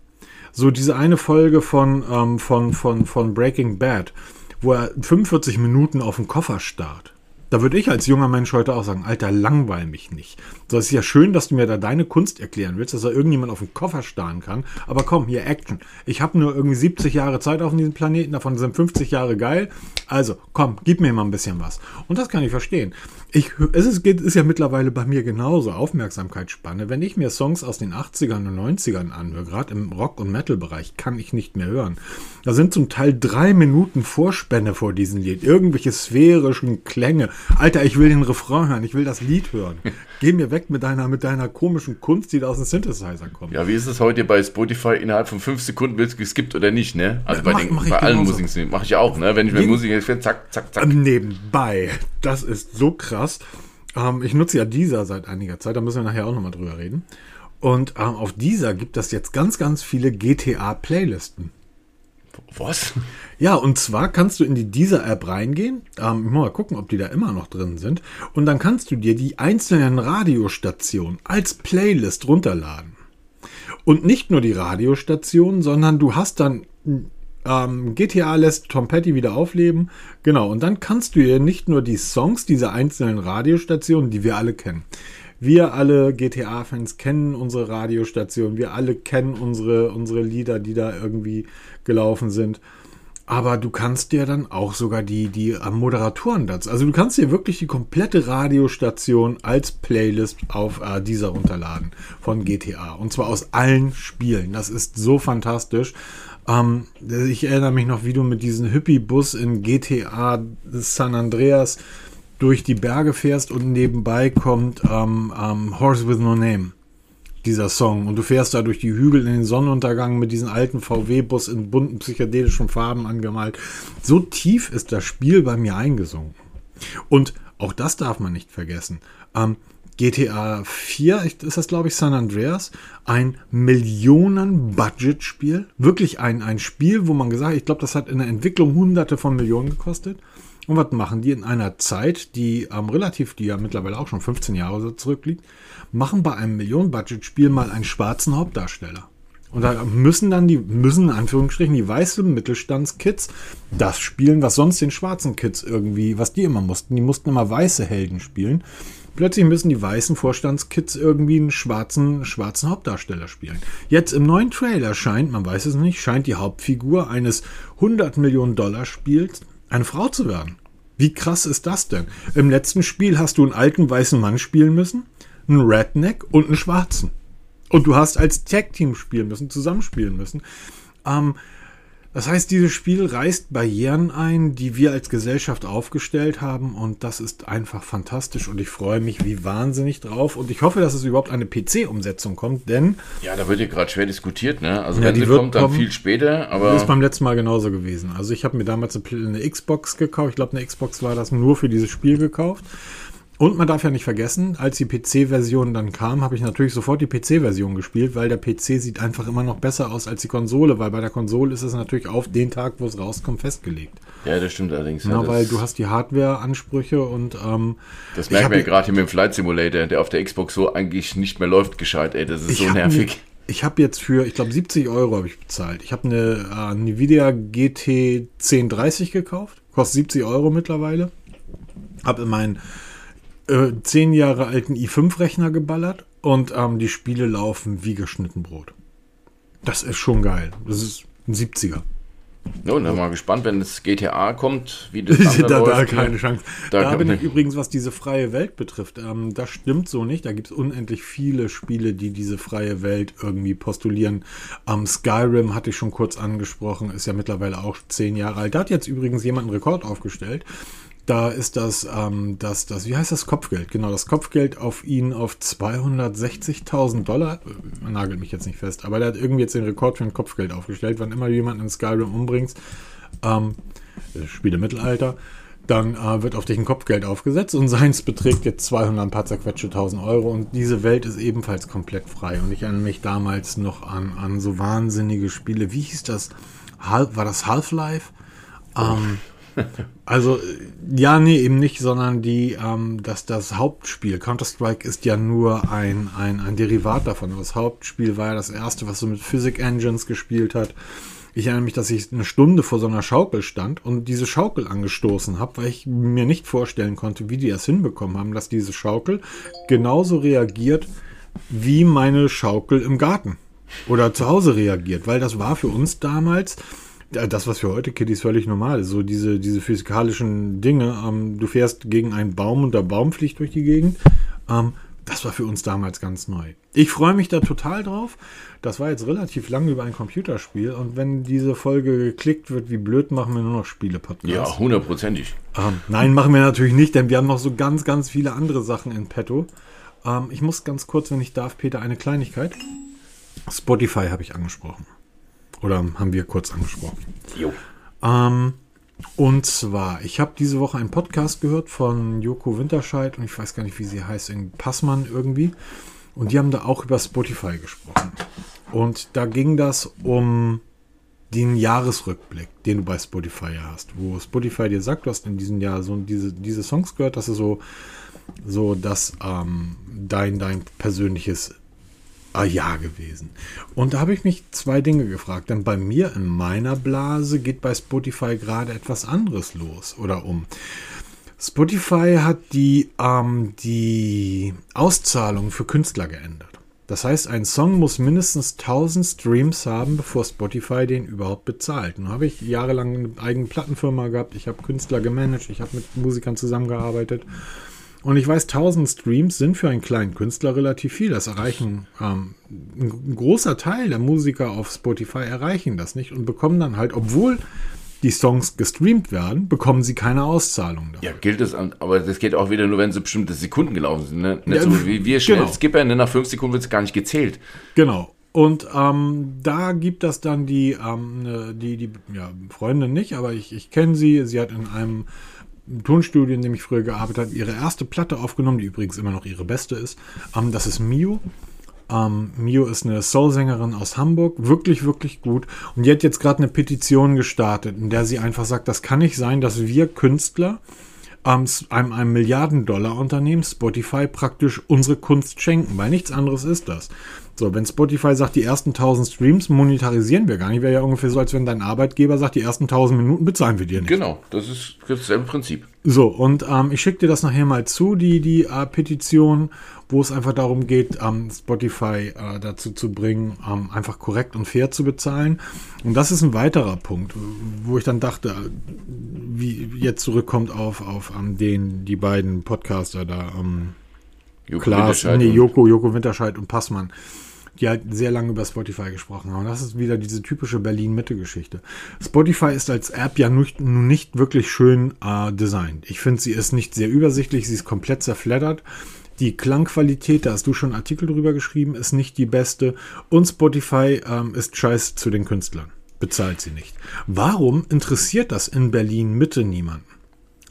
So diese eine Folge von, ähm, von, von, von Breaking Bad, wo er 45 Minuten auf den Koffer starrt. Da würde ich als junger Mensch heute auch sagen, Alter, langweil mich nicht. So, es ist ja schön, dass du mir da deine Kunst erklären willst, dass da irgendjemand auf den Koffer starren kann. Aber komm, hier Action. Ich habe nur irgendwie 70 Jahre Zeit auf diesem Planeten, davon sind 50 Jahre geil. Also, komm, gib mir mal ein bisschen was. Und das kann ich verstehen ich, es ist, ist ja mittlerweile bei mir genauso Aufmerksamkeitsspanne. Wenn ich mir Songs aus den 80ern und 90ern anhöre, gerade im Rock- und Metal-Bereich, kann ich nicht mehr hören. Da sind zum Teil drei Minuten Vorspänne vor diesem Lied. Irgendwelche sphärischen Klänge. Alter, ich will den Refrain hören, ich will das Lied hören. Geh mir weg mit deiner, mit deiner komischen Kunst, die da aus dem Synthesizer kommt. Ja, wie ist es heute bei Spotify? Innerhalb von fünf Sekunden wird es geskippt oder nicht, ne? Also bei, mach, den, mach bei allen Musik mache ich auch, ne? Wenn ich mir Musik zack, zack, zack. Nebenbei. Das ist so krass krass. Ähm, ich nutze ja dieser seit einiger Zeit, da müssen wir nachher auch nochmal drüber reden. Und ähm, auf dieser gibt es jetzt ganz, ganz viele GTA-Playlisten. Was? Ja, und zwar kannst du in die dieser App reingehen. Ähm, mal gucken, ob die da immer noch drin sind. Und dann kannst du dir die einzelnen Radiostationen als Playlist runterladen. Und nicht nur die Radiostationen, sondern du hast dann ähm, GTA lässt Tom Petty wieder aufleben. Genau, und dann kannst du dir nicht nur die Songs dieser einzelnen Radiostationen, die wir alle kennen. Wir alle GTA-Fans kennen unsere Radiostationen, wir alle kennen unsere, unsere Lieder, die da irgendwie gelaufen sind. Aber du kannst dir dann auch sogar die, die Moderatoren dazu. Also du kannst dir wirklich die komplette Radiostation als Playlist auf äh, dieser runterladen von GTA. Und zwar aus allen Spielen. Das ist so fantastisch. Ähm, ich erinnere mich noch, wie du mit diesem Hippie-Bus in GTA San Andreas durch die Berge fährst und nebenbei kommt ähm, ähm, Horse with No Name. dieser Song. Und du fährst da durch die Hügel in den Sonnenuntergang mit diesen alten VW-Bus in bunten psychedelischen Farben angemalt. So tief ist das Spiel bei mir eingesunken. Und auch das darf man nicht vergessen. Ähm, GTA 4 ist das, glaube ich, San Andreas. Ein Millionen-Budget-Spiel. Wirklich ein, ein Spiel, wo man gesagt hat, ich glaube, das hat in der Entwicklung hunderte von Millionen gekostet. Und was machen die in einer Zeit, die ähm, relativ, die ja mittlerweile auch schon 15 Jahre zurückliegt, machen bei einem Millionen-Budget-Spiel mal einen schwarzen Hauptdarsteller. Und da müssen dann die, müssen in Anführungsstrichen die weißen Mittelstandskids das spielen, was sonst den schwarzen Kids irgendwie, was die immer mussten. Die mussten immer weiße Helden spielen. Plötzlich müssen die weißen Vorstandskids irgendwie einen schwarzen, schwarzen Hauptdarsteller spielen. Jetzt im neuen Trailer scheint, man weiß es nicht, scheint die Hauptfigur eines 100 Millionen Dollar Spiels eine Frau zu werden. Wie krass ist das denn? Im letzten Spiel hast du einen alten weißen Mann spielen müssen, einen Redneck und einen schwarzen. Und du hast als Tag-Team spielen müssen, zusammenspielen müssen. Ähm, das heißt, dieses Spiel reißt Barrieren ein, die wir als Gesellschaft aufgestellt haben und das ist einfach fantastisch und ich freue mich wie wahnsinnig drauf und ich hoffe, dass es überhaupt eine PC-Umsetzung kommt, denn... Ja, da wird ja gerade schwer diskutiert, ne? Also Ja, wenn die kommt, dann kommen. viel später, aber... ist beim letzten Mal genauso gewesen. Also ich habe mir damals eine, eine Xbox gekauft. Ich glaube, eine Xbox war das nur für dieses Spiel gekauft. Und man darf ja nicht vergessen, als die PC-Version dann kam, habe ich natürlich sofort die PC-Version gespielt, weil der PC sieht einfach immer noch besser aus als die Konsole, weil bei der Konsole ist es natürlich auf den Tag, wo es rauskommt, festgelegt. ja, das stimmt allerdings. Ja, ja, weil du hast die Hardware-Ansprüche und ähm, das ich merken wir ja gerade hier mit dem Flight Simulator, der auf der Xbox so eigentlich nicht mehr läuft, gescheit, ey. Das ist so nervig. Mir, ich habe jetzt für, ich glaube, 70 Euro habe ich bezahlt. Ich habe eine äh, Nvidia GT 1030 gekauft. Kostet 70 Euro mittlerweile. Habe in meinen äh, 10 Jahre alten i5-Rechner geballert und ähm, die Spiele laufen wie geschnitten Brot. Das ist schon geil. Das ist ein 70er. Ja, und dann mal gespannt, wenn das GTA kommt, wie das da, dann da läuft. keine Chance. Da Da, bin ich übrigens, was diese freie Welt betrifft, ähm, das stimmt so nicht. Da gibt es unendlich viele Spiele, die diese freie Welt irgendwie postulieren. Ähm, Skyrim hatte ich schon kurz angesprochen, ist ja mittlerweile auch zehn Jahre alt. Da hat jetzt übrigens jemand einen Rekord aufgestellt. Da ist das, ähm, das, das, wie heißt das Kopfgeld? Genau, das Kopfgeld auf ihn auf 260.000 Dollar. Äh, nagelt mich jetzt nicht fest, aber der hat irgendwie jetzt den Rekord für ein Kopfgeld aufgestellt. Wann immer du jemanden in Skyrim umbringst, ähm, äh, Spiele Mittelalter, dann äh, wird auf dich ein Kopfgeld aufgesetzt und seins beträgt jetzt 200 ein paar zerquetschte 1000 Euro und diese Welt ist ebenfalls komplett frei und ich erinnere mich damals noch an, an so wahnsinnige Spiele, wie hieß das? Hal war das Half-Life? Ähm, also, ja, nee, eben nicht, sondern die, ähm, dass das Hauptspiel, Counter-Strike ist ja nur ein, ein, ein Derivat davon. Das Hauptspiel war ja das erste, was so mit Physic Engines gespielt hat. Ich erinnere mich, dass ich eine Stunde vor so einer Schaukel stand und diese Schaukel angestoßen habe, weil ich mir nicht vorstellen konnte, wie die das hinbekommen haben, dass diese Schaukel genauso reagiert wie meine Schaukel im Garten oder zu Hause reagiert, weil das war für uns damals das, was für heute Kiddies völlig normal ist, so diese, diese physikalischen Dinge. Ähm, du fährst gegen einen Baum und der Baum fliegt durch die Gegend. Ähm, das war für uns damals ganz neu. Ich freue mich da total drauf. Das war jetzt relativ lange über ein Computerspiel und wenn diese Folge geklickt wird, wie blöd machen wir nur noch Spiele-Podcasts. Ja, hundertprozentig. Ähm, nein, machen wir natürlich nicht, denn wir haben noch so ganz, ganz viele andere Sachen in petto. Ähm, ich muss ganz kurz, wenn ich darf, Peter, eine Kleinigkeit. Spotify habe ich angesprochen. Oder haben wir kurz angesprochen. Jo. Ähm, und zwar, ich habe diese Woche einen Podcast gehört von Joko Winterscheid und ich weiß gar nicht, wie sie heißt, in Passmann irgendwie. Und die haben da auch über Spotify gesprochen. Und da ging das um den Jahresrückblick, den du bei Spotify hast, wo Spotify dir sagt, du hast in diesem Jahr so diese, diese Songs gehört, dass du so, so das ähm, dein, dein persönliches ah, Jahr gewesen. Und da habe ich mich zwei Dinge gefragt. Denn bei mir in meiner Blase geht bei Spotify gerade etwas anderes los oder um. Spotify hat die, ähm, die Auszahlung für Künstler geändert. Das heißt, ein Song muss mindestens 1000 Streams haben, bevor Spotify den überhaupt bezahlt. Nun habe ich jahrelang eine eigene Plattenfirma gehabt, ich habe Künstler gemanagt, ich habe mit Musikern zusammengearbeitet. Und ich weiß, 1000 Streams sind für einen kleinen Künstler relativ viel. Das erreichen ähm, ein großer Teil der Musiker auf Spotify erreichen das nicht und bekommen dann halt, obwohl die Songs gestreamt werden, bekommen sie keine Auszahlung dafür. Ja, gilt es, aber das geht auch wieder nur, wenn so bestimmte Sekunden gelaufen sind. Ne? Nicht ja, so wie wir schnell genau. skippern, ne? nach fünf Sekunden wird es gar nicht gezählt. Genau. Und ähm, da gibt es dann die, ähm, ne, die, die ja, Freundin nicht, aber ich, ich kenne sie. Sie hat in einem Tonstudio, in dem ich früher gearbeitet habe, ihre erste Platte aufgenommen, die übrigens immer noch ihre beste ist. Ähm, das ist Mio. Ähm, Mio ist eine Soul-Sängerin aus Hamburg, wirklich, wirklich gut. Und die hat jetzt gerade eine Petition gestartet, in der sie einfach sagt, das kann nicht sein, dass wir Künstler einem, einem Milliarden-Dollar-Unternehmen Spotify praktisch unsere Kunst schenken, weil nichts anderes ist das. So, wenn Spotify sagt, die ersten 1000 Streams monetarisieren wir gar nicht, wäre ja ungefähr so, als wenn dein Arbeitgeber sagt, die ersten 1000 Minuten bezahlen wir dir nicht. Genau, das ist dasselbe Prinzip. So, und ähm, ich schicke dir das nachher mal zu, die, die äh, Petition, wo es einfach darum geht, ähm, Spotify äh, dazu zu bringen, ähm, einfach korrekt und fair zu bezahlen. Und das ist ein weiterer Punkt, wo ich dann dachte, wie jetzt zurückkommt auf, auf ähm, den, die beiden Podcaster da, ähm, Joko Klaas, nee, Joko, Joko Winterscheid und Passmann, die halt sehr lange über Spotify gesprochen haben. Das ist wieder diese typische Berlin-Mitte-Geschichte. Spotify ist als App ja nicht, nun nicht wirklich schön äh, designt. Ich finde, sie ist nicht sehr übersichtlich, sie ist komplett zerfleddert. Die Klangqualität, da hast du schon Artikel drüber geschrieben, ist nicht die beste. Und Spotify ähm, ist scheiße zu den Künstlern. Bezahlt sie nicht. Warum interessiert das in Berlin Mitte niemanden?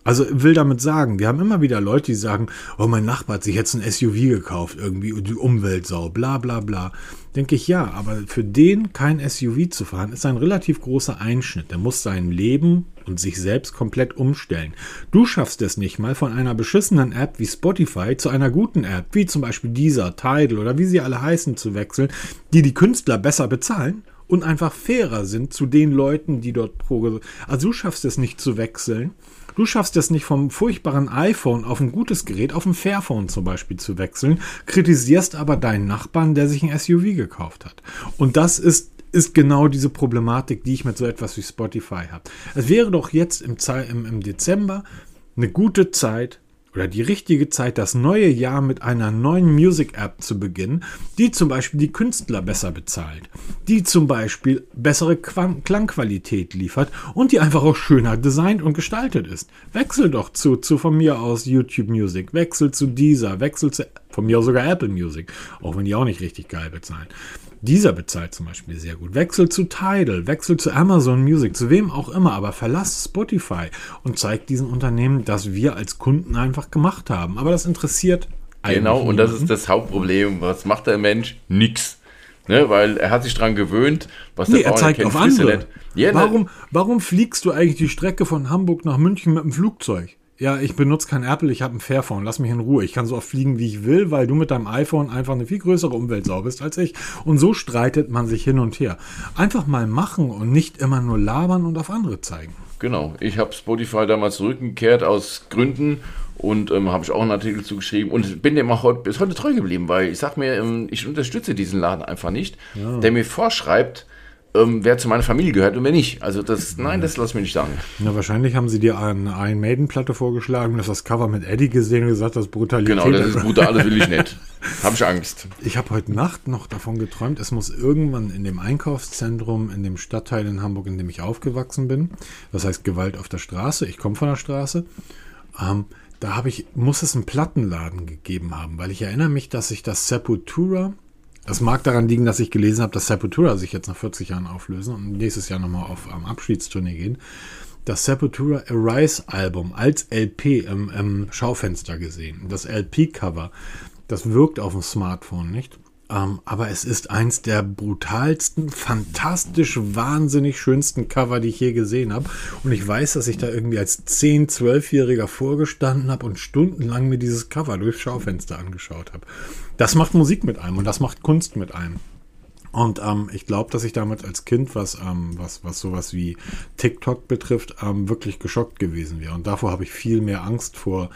Also will damit sagen, wir haben immer wieder Leute, die sagen, oh, mein Nachbar hat sich jetzt ein SUV gekauft, irgendwie die Umweltsau, bla bla bla. Denke ich, ja, aber für den kein SUV zu fahren, ist ein relativ großer Einschnitt. Der muss sein Leben und sich selbst komplett umstellen. Du schaffst es nicht mal von einer beschissenen App wie Spotify zu einer guten App, wie zum Beispiel dieser, Tidal oder wie sie alle heißen, zu wechseln, die die Künstler besser bezahlen und einfach fairer sind zu den Leuten, die dort pro... Also du schaffst es nicht zu wechseln Du schaffst es nicht vom furchtbaren iPhone auf ein gutes Gerät, auf ein Fairphone zum Beispiel zu wechseln, kritisierst aber deinen Nachbarn, der sich ein SUV gekauft hat. Und das ist ist genau diese Problematik, die ich mit so etwas wie Spotify habe. Es wäre doch jetzt im, im, im Dezember eine gute Zeit, oder die richtige Zeit, das neue Jahr mit einer neuen Music-App zu beginnen, die zum Beispiel die Künstler besser bezahlt, die zum Beispiel bessere Klangqualität liefert und die einfach auch schöner designt und gestaltet ist. Wechsel doch zu, zu von mir aus YouTube Music, wechsel zu dieser, wechsel zu von mir aus sogar Apple Music, auch wenn die auch nicht richtig geil bezahlen. Dieser bezahlt zum Beispiel sehr gut. Wechsel zu Tidal, wechsel zu Amazon Music, zu wem auch immer, aber verlass Spotify und zeig diesen Unternehmen, dass wir als Kunden einfach gemacht haben. Aber das interessiert Genau, und das ist das Hauptproblem. Was macht der Mensch? Nix. Ne, weil er hat sich daran gewöhnt, was nee, der Bauer er zeigt kennt, auf andere. Ja, ne? warum, warum fliegst du eigentlich die Strecke von Hamburg nach München mit dem Flugzeug? Ja, ich benutze kein Apple, ich habe ein Fairphone, lass mich in Ruhe. Ich kann so oft fliegen, wie ich will, weil du mit deinem iPhone einfach eine viel größere Umweltsau bist als ich. Und so streitet man sich hin und her. Einfach mal machen und nicht immer nur labern und auf andere zeigen. Genau, ich habe Spotify damals zurückgekehrt aus Gründen und ähm, habe ich auch einen Artikel zugeschrieben und bin dem auch heute, bis heute treu geblieben, weil ich sage mir, ähm, ich unterstütze diesen Laden einfach nicht, ja. der mir vorschreibt, ähm, wer zu meiner Familie gehört und wer nicht. Also das, nein, das lass mir nicht sagen. Na, wahrscheinlich haben sie dir eine Iron Maiden Platte vorgeschlagen, das das Cover mit Eddie gesehen und gesagt, das ist Brutalität. Genau, das ist brutal, das will ich nicht. Habe ich Angst. Ich habe heute Nacht noch davon geträumt, es muss irgendwann in dem Einkaufszentrum, in dem Stadtteil in Hamburg, in dem ich aufgewachsen bin, das heißt Gewalt auf der Straße, ich komme von der Straße, ähm, da habe ich, muss es einen Plattenladen gegeben haben, weil ich erinnere mich, dass ich das Sepultura das mag daran liegen, dass ich gelesen habe, dass Sepultura sich jetzt nach 40 Jahren auflösen und nächstes Jahr nochmal auf ähm, Abschiedstournee gehen. Das Sepultura Arise Album als LP im, im Schaufenster gesehen. Das LP-Cover, das wirkt auf dem Smartphone nicht. Ähm, aber es ist eins der brutalsten, fantastisch, wahnsinnig schönsten Cover, die ich je gesehen habe. Und ich weiß, dass ich da irgendwie als 10-, 12-Jähriger vorgestanden habe und stundenlang mir dieses Cover durchs Schaufenster angeschaut habe. Das macht Musik mit einem und das macht Kunst mit einem. Und ähm, ich glaube, dass ich damit als Kind, was, ähm, was, was sowas wie TikTok betrifft, ähm, wirklich geschockt gewesen wäre. Und davor habe ich viel mehr Angst vor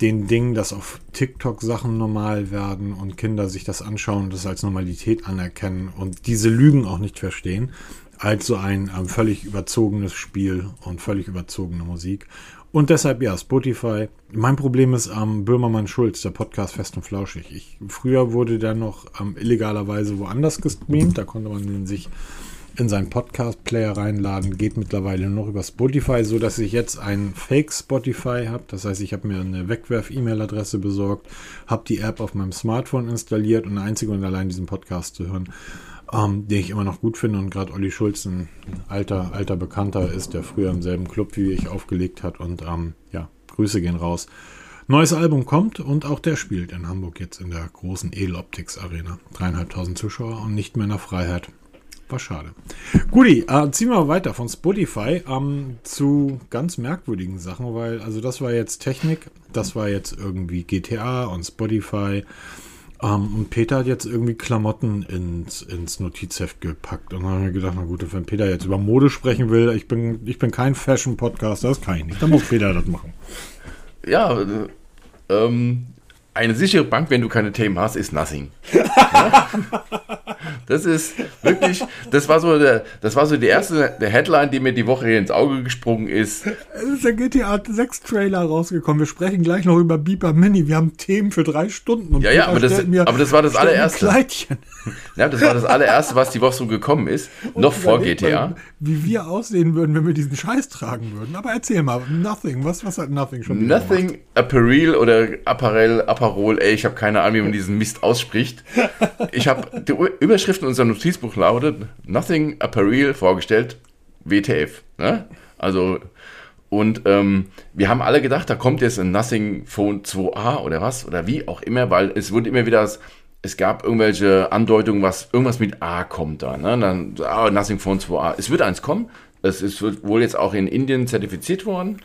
den Dingen, dass auf TikTok Sachen normal werden und Kinder sich das anschauen und das als Normalität anerkennen und diese Lügen auch nicht verstehen, als so ein ähm, völlig überzogenes Spiel und völlig überzogene Musik. Und deshalb ja, Spotify. Mein Problem ist ähm, Böhmermann Schulz, der Podcast Fest und Flauschig. Ich, früher wurde der noch ähm, illegalerweise woanders gestreamt, da konnte man den sich in seinen Podcast-Player reinladen. Geht mittlerweile nur noch über Spotify, so dass ich jetzt ein Fake-Spotify habe. Das heißt, ich habe mir eine Wegwerf-E-Mail-Adresse besorgt, habe die App auf meinem Smartphone installiert und einzig und allein diesen Podcast zu hören, ähm, den ich immer noch gut finde. Und gerade Olli Schulz, ein alter, alter Bekannter ist, der früher im selben Club wie ich aufgelegt hat. Und ähm, ja, Grüße gehen raus. Neues Album kommt und auch der spielt in Hamburg jetzt in der großen Edeloptics Arena. Dreieinhalbtausend Zuschauer und nicht mehr in der Freiheit. War schade. Guti, äh, ziehen wir weiter von Spotify ähm, zu ganz merkwürdigen Sachen, weil, also das war jetzt Technik, das war jetzt irgendwie GTA und Spotify. Ähm, und Peter hat jetzt irgendwie Klamotten ins, ins Notizheft gepackt. Und dann haben wir gedacht, na gut, wenn Peter jetzt über Mode sprechen will, ich bin, ich bin kein Fashion-Podcaster, das kann ich nicht. Dann muss Peter das machen. Ja, ähm, eine sichere Bank, wenn du keine Themen hast, ist nothing. das ist wirklich, das war so der, das war so die erste Headline, die mir die Woche hier ins Auge gesprungen ist. Es ist der GTA 6 Trailer rausgekommen. Wir sprechen gleich noch über Beeper Mini. Wir haben Themen für drei Stunden. ja, ja, aber das, aber das war das allererste. Kleidchen. Ja, das war das allererste, was die Woche so gekommen ist. Und noch vor GTA. Mal, wie wir aussehen würden, wenn wir diesen Scheiß tragen würden. Aber erzähl mal, Nothing. Was, was hat Nothing schon Nothing Apparel oder Apparel, Apparol, ey, ich habe keine Ahnung, wie man diesen Mist ausspricht. Ich habe die Überschrift in unserem Notizbuch lautet Nothing Apparel vorgestellt, WTF. Ne? Also, und ähm, wir haben alle gedacht, da kommt jetzt ein Nothing Phone 2a oder was oder wie auch immer, weil es wurde immer wieder es gab irgendwelche Andeutungen, was irgendwas mit A kommt da. Ne? Dann, ah, Nothing Phone 2A. Es wird eins kommen. Es ist wohl jetzt auch in Indien zertifiziert worden.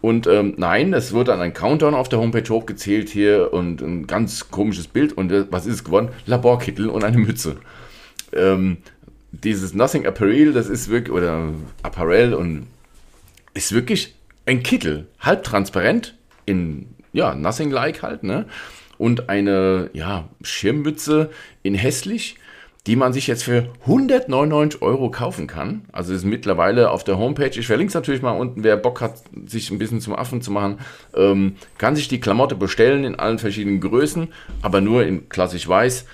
Und ähm, nein, es wird dann ein Countdown auf der Homepage hochgezählt hier und ein ganz komisches Bild. Und äh, was ist es geworden? Laborkittel und eine Mütze. Ähm, dieses Nothing Apparel, das ist wirklich, oder Apparel und ist wirklich ein Kittel. Halb transparent, in, ja, Nothing Like halt, ne? und eine ja, Schirmmütze in hässlich, die man sich jetzt für 199 Euro kaufen kann. Also ist mittlerweile auf der Homepage. Ich verlinke es natürlich mal unten. Wer Bock hat, sich ein bisschen zum Affen zu machen, ähm, kann sich die Klamotte bestellen in allen verschiedenen Größen, aber nur in klassisch weiß.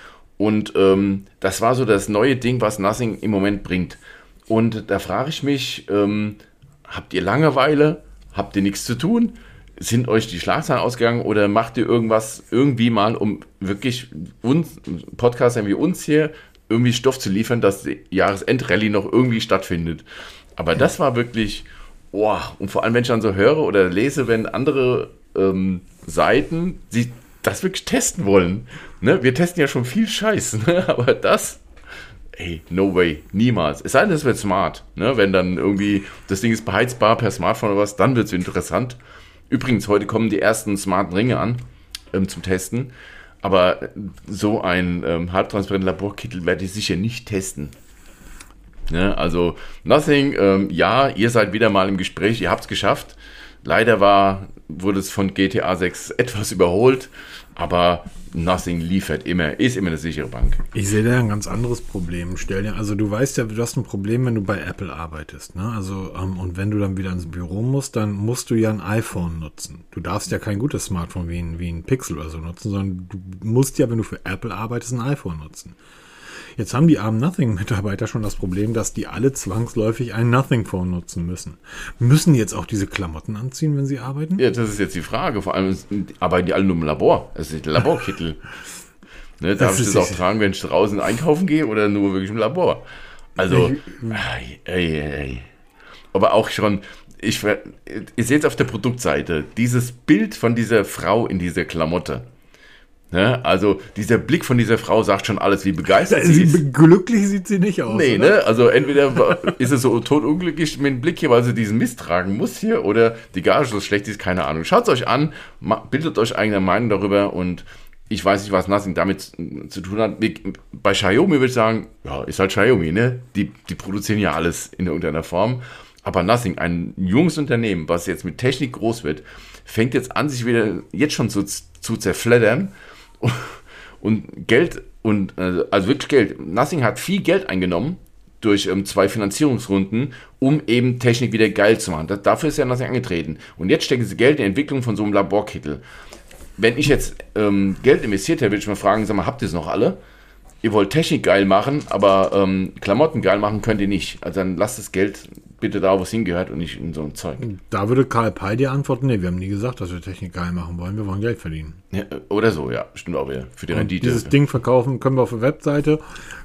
Und ähm, das war so das neue Ding, was Nothing im Moment bringt. Und da frage ich mich, ähm, habt ihr Langeweile? Habt ihr nichts zu tun? sind euch die Schlagzeilen ausgegangen oder macht ihr irgendwas irgendwie mal, um wirklich uns, Podcastern wie uns hier, irgendwie Stoff zu liefern, dass die Jahresendrallye noch irgendwie stattfindet? Aber das war wirklich, oh, und vor allem, wenn ich dann so höre oder lese, wenn andere ähm, Seiten sie das wirklich testen wollen. Ne? Wir testen ja schon viel Scheiß, ne? aber das, ey, no way, niemals. Es sei denn, es wird smart. Ne? Wenn dann irgendwie das Ding ist beheizbar per Smartphone oder was, dann wird es interessant. Übrigens, heute kommen die ersten smarten Ringe an ähm, zum Testen. Aber so ein ähm, halbtransparenten Laborkittel werde ich sicher nicht testen. Ne? Also, Nothing, ähm, ja, ihr seid wieder mal im Gespräch, ihr habt es geschafft. Leider war, wurde es von GTA 6 etwas überholt, aber Nothing liefert immer, ist immer eine sichere Bank. Ich sehe da ein ganz anderes Problem. Stell dir, also du weißt ja, du hast ein Problem, wenn du bei Apple arbeitest, ne? Also, ähm, und wenn du dann wieder ins Büro musst, dann musst du ja ein iPhone nutzen. Du darfst ja kein gutes Smartphone wie ein, wie ein Pixel oder so nutzen, sondern du musst ja, wenn du für Apple arbeitest, ein iPhone nutzen. Jetzt haben die armen Nothing-Mitarbeiter schon das Problem, dass die alle zwangsläufig ein Nothing-Phone nutzen müssen. Müssen die jetzt auch diese Klamotten anziehen, wenn sie arbeiten? Ja, das ist jetzt die Frage. Vor allem arbeiten die alle nur im Labor. Das ist der Laborkittel. ne, darf ich das auch tragen, wenn ich draußen einkaufen gehe oder nur wirklich im Labor? Also, ey, ey, ey. aber auch schon, ich, ihr seht auf der Produktseite, dieses Bild von dieser Frau in dieser Klamotte. Ne? Also dieser Blick von dieser Frau sagt schon alles, wie begeistert sie, sie ist. Glücklich sieht sie nicht aus. Nee, ne? Also entweder ist es so totunglücklich mit dem Blick hier, weil sie diesen Mist tragen muss hier, oder die Gage so schlecht ist, keine Ahnung. Schaut es euch an, bildet euch eigene Meinung darüber und ich weiß nicht, was Nothing damit zu tun hat. Bei Xiaomi würde ich sagen, ja, ist halt Xiaomi, ne? Die, die produzieren ja alles in irgendeiner Form. Aber Nothing, ein junges Unternehmen, was jetzt mit Technik groß wird, fängt jetzt an, sich wieder jetzt schon zu, zu zerfleddern und Geld und äh, also wirklich Geld. Nothing hat viel Geld eingenommen durch ähm, zwei Finanzierungsrunden, um eben Technik wieder geil zu machen. Das, dafür ist ja Nothing angetreten. Und jetzt stecken sie Geld in die Entwicklung von so einem Laborkittel. Wenn ich jetzt ähm, Geld investiert hätte, würde ich mal fragen, sag mal, habt ihr es noch alle? ihr wollt Technik geil machen, aber ähm, Klamotten geil machen könnt ihr nicht. Also dann lasst das Geld bitte da, wo es hingehört und nicht in so ein Zeug. Da würde Karl Pei dir antworten, nee, wir haben nie gesagt, dass wir Technik geil machen wollen, wir wollen Geld verdienen. Ja, oder so, ja, stimmt auch wieder. Für die Und Rendite. dieses Ding verkaufen können wir auf der Webseite.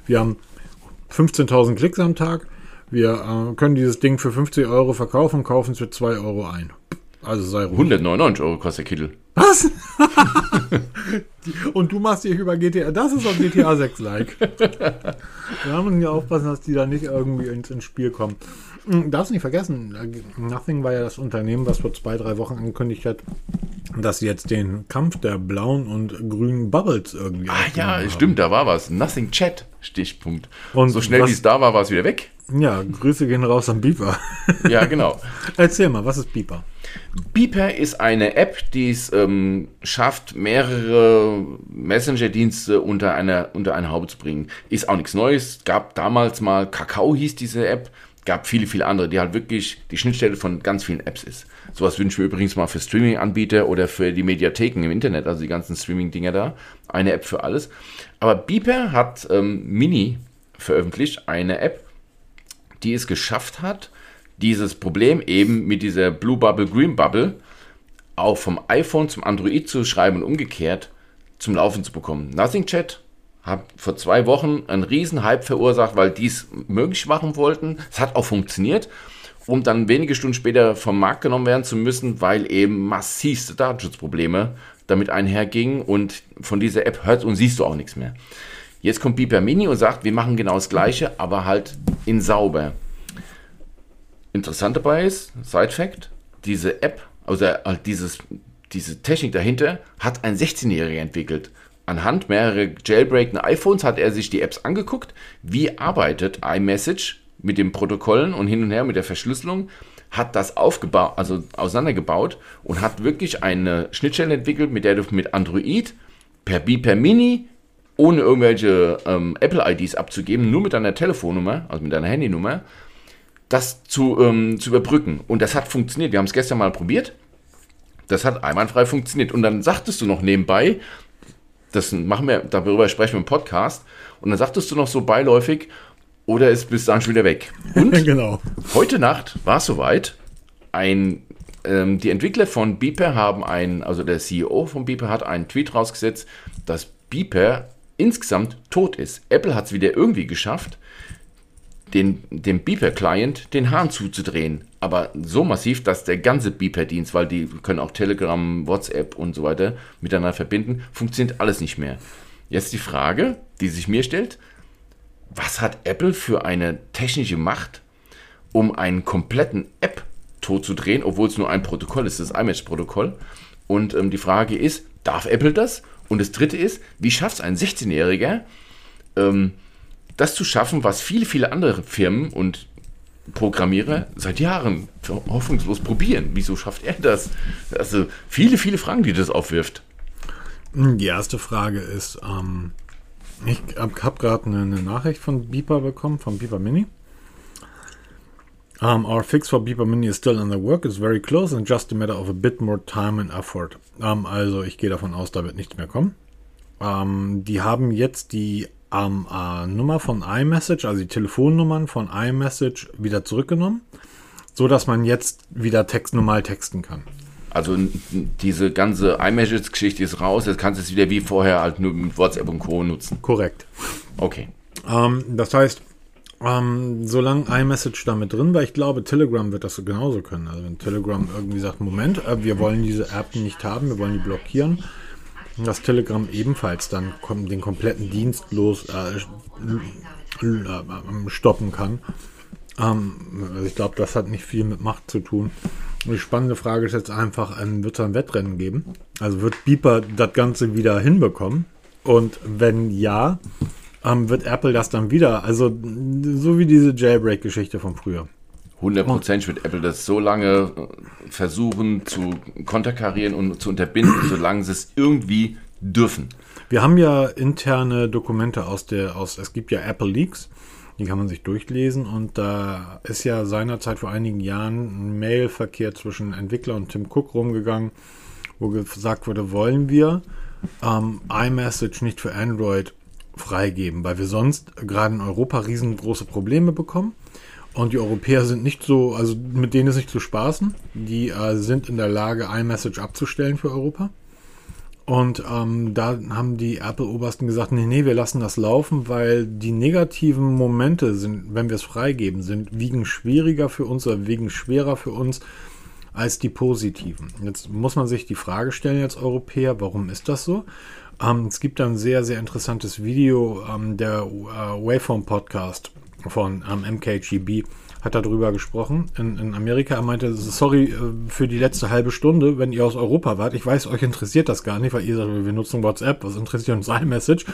Wir haben 15.000 Klicks am Tag. Wir äh, können dieses Ding für 50 Euro verkaufen, kaufen es für 2 Euro ein. Also sei ruhig. 199 Euro kostet der Kittel. Was? Und du machst dich über GTA. Das ist doch GTA 6 like. Wir müssen ja aufpassen, dass die da nicht irgendwie ins, ins Spiel kommen. Hm, Darfst nicht vergessen, Nothing war ja das Unternehmen, was vor zwei, drei Wochen angekündigt hat, dass sie jetzt den Kampf der blauen und grünen Bubbles irgendwie. Ah ja, haben. stimmt, da war was. Nothing Chat, Stichpunkt. Und so schnell wie es da war, war es wieder weg. Ja, Grüße gehen raus an Beeper. Ja, genau. Erzähl mal, was ist Beeper? Beeper ist eine App, die es ähm, schafft, mehrere Messenger-Dienste unter eine, unter eine Haube zu bringen. Ist auch nichts Neues. Gab damals mal, Kakao hieß diese App, gab viele, viele andere, die halt wirklich die Schnittstelle von ganz vielen Apps ist. Sowas wünschen wir übrigens mal für Streaming-Anbieter oder für die Mediatheken im Internet, also die ganzen Streaming-Dinger da. Eine App für alles. Aber Beeper hat ähm, Mini veröffentlicht, eine App, die es geschafft hat, dieses Problem eben mit dieser Blue Bubble, Green Bubble auch vom iPhone zum Android zu schreiben und umgekehrt zum Laufen zu bekommen. Nothing Chat hat vor zwei Wochen einen riesen Hype verursacht, weil die es möglich machen wollten. Es hat auch funktioniert, um dann wenige Stunden später vom Markt genommen werden zu müssen, weil eben massivste Datenschutzprobleme damit einhergingen und von dieser App hört und siehst du auch nichts mehr. Jetzt kommt Beeper Mini und sagt, wir machen genau das Gleiche, aber halt in sauber. Interessant dabei ist, Side Fact, diese App, also halt dieses, diese Technik dahinter, hat ein 16-Jähriger entwickelt. Anhand mehrerer jailbreakenden iPhones hat er sich die Apps angeguckt, wie arbeitet iMessage mit den Protokollen und hin und her mit der Verschlüsselung, hat das aufgebaut, also auseinandergebaut und hat wirklich eine Schnittstelle entwickelt, mit der du mit Android per Beeper Mini ohne irgendwelche ähm, Apple-IDs abzugeben, nur mit deiner Telefonnummer, also mit deiner Handynummer, das zu, ähm, zu überbrücken. Und das hat funktioniert. Wir haben es gestern mal probiert. Das hat einwandfrei funktioniert. Und dann sagtest du noch nebenbei, das machen wir, darüber sprechen wir im Podcast, und dann sagtest du noch so beiläufig, oder ist bis dann schon wieder weg. Und genau. Heute Nacht war es soweit. Ein, ähm, die Entwickler von Beeper haben ein, also der CEO von Beeper hat einen Tweet rausgesetzt, dass Beeper insgesamt tot ist. Apple hat es wieder irgendwie geschafft, den, dem Beeper-Client den Hahn zuzudrehen. Aber so massiv, dass der ganze Beeper-Dienst, weil die können auch Telegram, WhatsApp und so weiter miteinander verbinden, funktioniert alles nicht mehr. Jetzt die Frage, die sich mir stellt, was hat Apple für eine technische Macht, um einen kompletten App totzudrehen, obwohl es nur ein Protokoll ist, das iMessage-Protokoll. Und ähm, die Frage ist, darf Apple das? Und das dritte ist, wie schafft es ein 16-Jähriger, ähm, das zu schaffen, was viele, viele andere Firmen und Programmierer seit Jahren hoffnungslos probieren. Wieso schafft er das? Also viele, viele Fragen, die das aufwirft. Die erste Frage ist, ähm, ich habe hab gerade eine, eine Nachricht von Beeper bekommen, von Beeper Mini. Um, our fix for Beeper Mini is still under work, it's very close and just a matter of a bit more time and effort. Um, also ich gehe davon aus, da wird nichts mehr kommen. Um, die haben jetzt die ähm, äh, Nummer von iMessage, also die Telefonnummern von iMessage wieder zurückgenommen, so dass man jetzt wieder Text normal texten kann. Also diese ganze iMessage-Geschichte ist raus, jetzt kannst du es wieder wie vorher halt nur mit WhatsApp und Co. nutzen. Korrekt. Okay. Ähm, das heißt, ähm, solange iMessage damit drin war, ich glaube, Telegram wird das genauso können. Also wenn Telegram irgendwie sagt, Moment, äh, wir wollen diese App nicht haben, wir wollen die blockieren, dass Telegram ebenfalls dann den kompletten Dienst los äh, l- äh, stoppen kann. Ähm, ich glaube, das hat nicht viel mit Macht zu tun. Die spannende Frage ist jetzt einfach, ähm, wird es ein Wettrennen geben? Also wird Beeper das Ganze wieder hinbekommen? Und wenn ja, ähm, wird Apple das dann wieder, also so wie diese Jailbreak-Geschichte von früher. 100% wird Apple das so lange äh, versuchen zu konterkarieren und zu unterbinden, solange sie es irgendwie dürfen. Wir haben ja interne Dokumente aus der, aus, es gibt ja Apple Leaks, die kann man sich durchlesen und da ist ja seinerzeit vor einigen Jahren ein Mailverkehr zwischen Entwickler und Tim Cook rumgegangen, wo gesagt wurde, wollen wir ähm, iMessage nicht für Android freigeben, weil wir sonst gerade in Europa riesengroße Probleme bekommen. Und die Europäer sind nicht so, also mit denen ist nicht zu spaßen. Die äh, sind in der Lage, iMessage abzustellen für Europa. Und ähm, da haben die Apple-Obersten gesagt, nee, nee, wir lassen das laufen, weil die negativen Momente sind, wenn wir es freigeben, sind, wiegen schwieriger für uns oder wiegen schwerer für uns als die positiven. Jetzt muss man sich die Frage stellen als Europäer, warum ist das so? Ähm, es gibt ein sehr, sehr interessantes Video, ähm, der äh, Waveform Podcast von ähm, MKGB hat darüber gesprochen in, in Amerika. Er meinte, sorry äh, für die letzte halbe Stunde, wenn ihr aus Europa wart. Ich weiß, euch interessiert das gar nicht, weil ihr sagt, wir nutzen WhatsApp, was interessiert uns iMessage?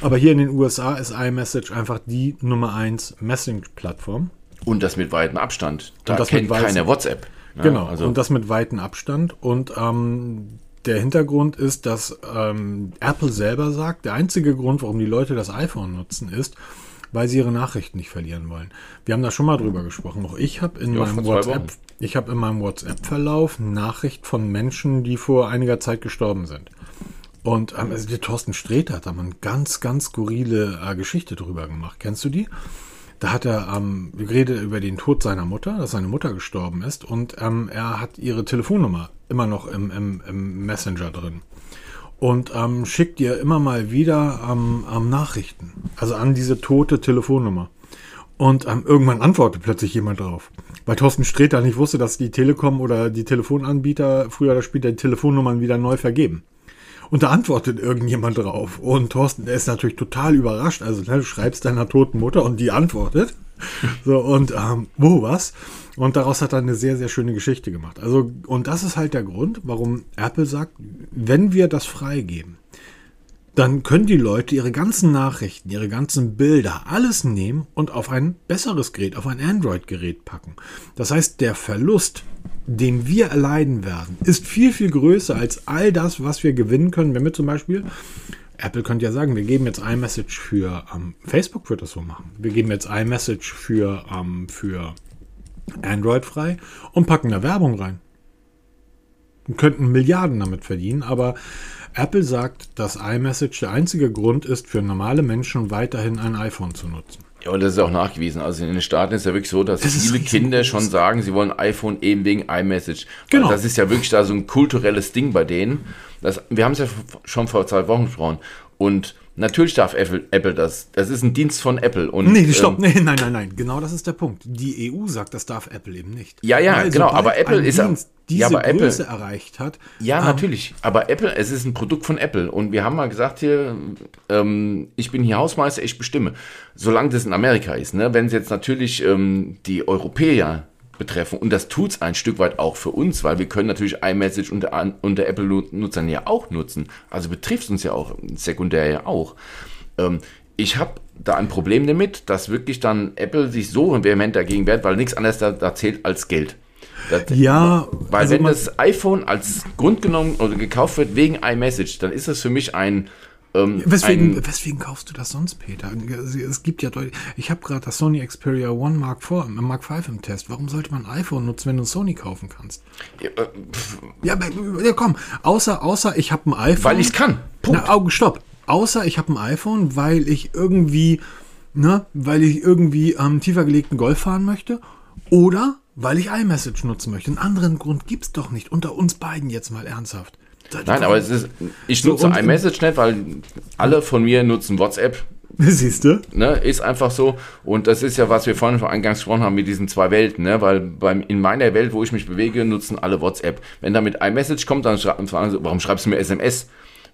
Aber hier in den USA ist iMessage einfach die Nummer 1 Messaging-Plattform. Und das mit weitem Abstand. Da das kennt keiner WhatsApp. Ja, genau, also. und das mit weitem Abstand. Und ähm, der Hintergrund ist, dass ähm, Apple selber sagt, der einzige Grund, warum die Leute das iPhone nutzen, ist, weil sie ihre Nachrichten nicht verlieren wollen. Wir haben da schon mal drüber gesprochen. Auch ich habe in, ja, meinem WhatsApp, ich habe in meinem WhatsApp-Verlauf Nachricht von Menschen, die vor einiger Zeit gestorben sind. Und ähm, also der Thorsten Sträter hat da mal eine ganz, ganz skurrile äh, Geschichte drüber gemacht. Kennst du die? Da hat er ähm, geredet über den Tod seiner Mutter, dass seine Mutter gestorben ist und ähm, er hat ihre Telefonnummer immer noch im, im, im Messenger drin und ähm, schickt ihr immer mal wieder ähm, ähm, Nachrichten, also an diese tote Telefonnummer. Und ähm, irgendwann antwortet plötzlich jemand drauf. Weil Thorsten Sträter nicht wusste, dass die Telekom oder die Telefonanbieter früher oder später die Telefonnummern wieder neu vergeben. Und da antwortet irgendjemand drauf. Und Thorsten, ist natürlich total überrascht. Also, ne, du schreibst deiner toten Mutter und die antwortet. So, und ähm, wo was? Und daraus hat er eine sehr, sehr schöne Geschichte gemacht. Also, und das ist halt der Grund, warum Apple sagt, wenn wir das freigeben, dann können die Leute ihre ganzen Nachrichten, ihre ganzen Bilder, alles nehmen und auf ein besseres Gerät, auf ein Android-Gerät packen. Das heißt, der Verlust, den wir erleiden werden, ist viel, viel größer als all das, was wir gewinnen können, wenn wir zum Beispiel Apple könnte ja sagen, wir geben jetzt iMessage für ähm, Facebook, wird das so machen. Wir geben jetzt iMessage für, ähm, für Android frei und packen da Werbung rein. Und könnten Milliarden damit verdienen, aber Apple sagt, dass iMessage der einzige Grund ist, für normale Menschen weiterhin ein iPhone zu nutzen. Ja, und das ist auch nachgewiesen. Also in den Staaten ist ja wirklich so, dass das viele Kinder schon sagen, sie wollen iPhone eben wegen iMessage. Genau. das ist ja wirklich da so ein kulturelles Ding bei denen. Das, wir haben es ja schon vor zwei Wochen gesprochen. Und Natürlich darf Apple, Apple das. Das ist ein Dienst von Apple. Und, nee, stopp. Ähm, nee, nein, nein, nein. Genau das ist der Punkt. Die EU sagt, das darf Apple eben nicht. Ja, ja, Weil genau. Aber Apple ist Dienst diese ja, aber Größe Apple, erreicht hat. Ja, ähm, natürlich. Aber Apple, es ist ein Produkt von Apple. Und wir haben mal gesagt hier, ähm, ich bin hier Hausmeister, ich bestimme. Solange das in Amerika ist. Ne? Wenn es jetzt natürlich ähm, die Europäer betreffen. Und das tut es ein Stück weit auch für uns, weil wir können natürlich iMessage unter, unter Apple-Nutzern ja auch nutzen. Also betrifft es uns ja auch sekundär ja auch. Ähm, ich habe da ein Problem damit, dass wirklich dann Apple sich so vehement dagegen wehrt, weil nichts anderes da, da zählt als Geld. Das, ja, weil also wenn das iPhone als Grund genommen oder gekauft wird wegen iMessage, dann ist das für mich ein ähm, weswegen, weswegen kaufst du das sonst, Peter? Es gibt ja deutlich. Ich habe gerade das Sony Xperia One Mark IV, Mark V im Test. Warum sollte man ein iPhone nutzen, wenn du ein Sony kaufen kannst? Ja, äh, ja, ja, komm. Außer, außer ich habe ein iPhone. Weil ich es kann. Punkt. Na, Augen, stopp. Außer ich habe ein iPhone, weil ich irgendwie, ne, weil ich irgendwie am ähm, tiefer gelegten Golf fahren möchte. Oder weil ich iMessage nutzen möchte. Einen anderen Grund gibt es doch nicht. Unter uns beiden jetzt mal ernsthaft. Nein, aber es ist, ich nutze so, iMessage nicht, weil alle von mir nutzen WhatsApp. Siehst du? Ne, ist einfach so. Und das ist ja, was wir vorhin eingangs gesprochen haben mit diesen zwei Welten. Ne? Weil beim, in meiner Welt, wo ich mich bewege, nutzen alle WhatsApp. Wenn da mit iMessage kommt, dann fragen sie, warum schreibst du mir SMS?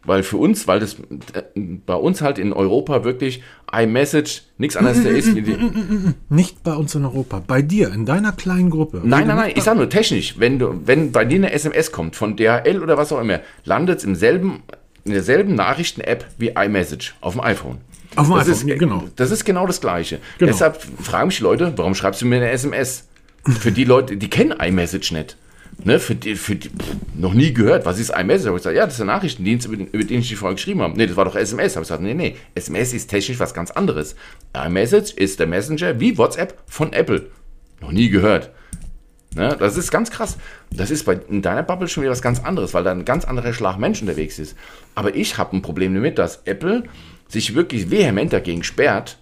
Weil für uns, weil das äh, bei uns halt in Europa wirklich iMessage nichts anderes ist wie die. Nicht bei uns in Europa, bei dir, in deiner kleinen Gruppe. Nein, nein, nein, ich sage nur technisch, wenn du, wenn bei dir eine SMS kommt von DHL oder was auch immer, landet es im selben, in derselben Nachrichten-App wie iMessage auf dem iPhone. Auf dem das iPhone, ist, genau. Das ist genau das Gleiche. Genau. Deshalb fragen mich Leute, warum schreibst du mir eine SMS? Für die Leute, die kennen iMessage nicht. Ne, für die, für die, noch nie gehört. Was ist iMessage? Habe ich gesagt, ja, das ist der Nachrichtendienst, über den, über den ich die vorher geschrieben habe. Nee, das war doch SMS. Habe ich gesagt, nee, nee, SMS ist technisch was ganz anderes. iMessage ist der Messenger wie WhatsApp von Apple. Noch nie gehört. Ne, das ist ganz krass. Das ist bei, in deiner Bubble schon wieder was ganz anderes, weil da ein ganz anderer Schlag Mensch unterwegs ist. Aber ich habe ein Problem damit, dass Apple sich wirklich vehement dagegen sperrt,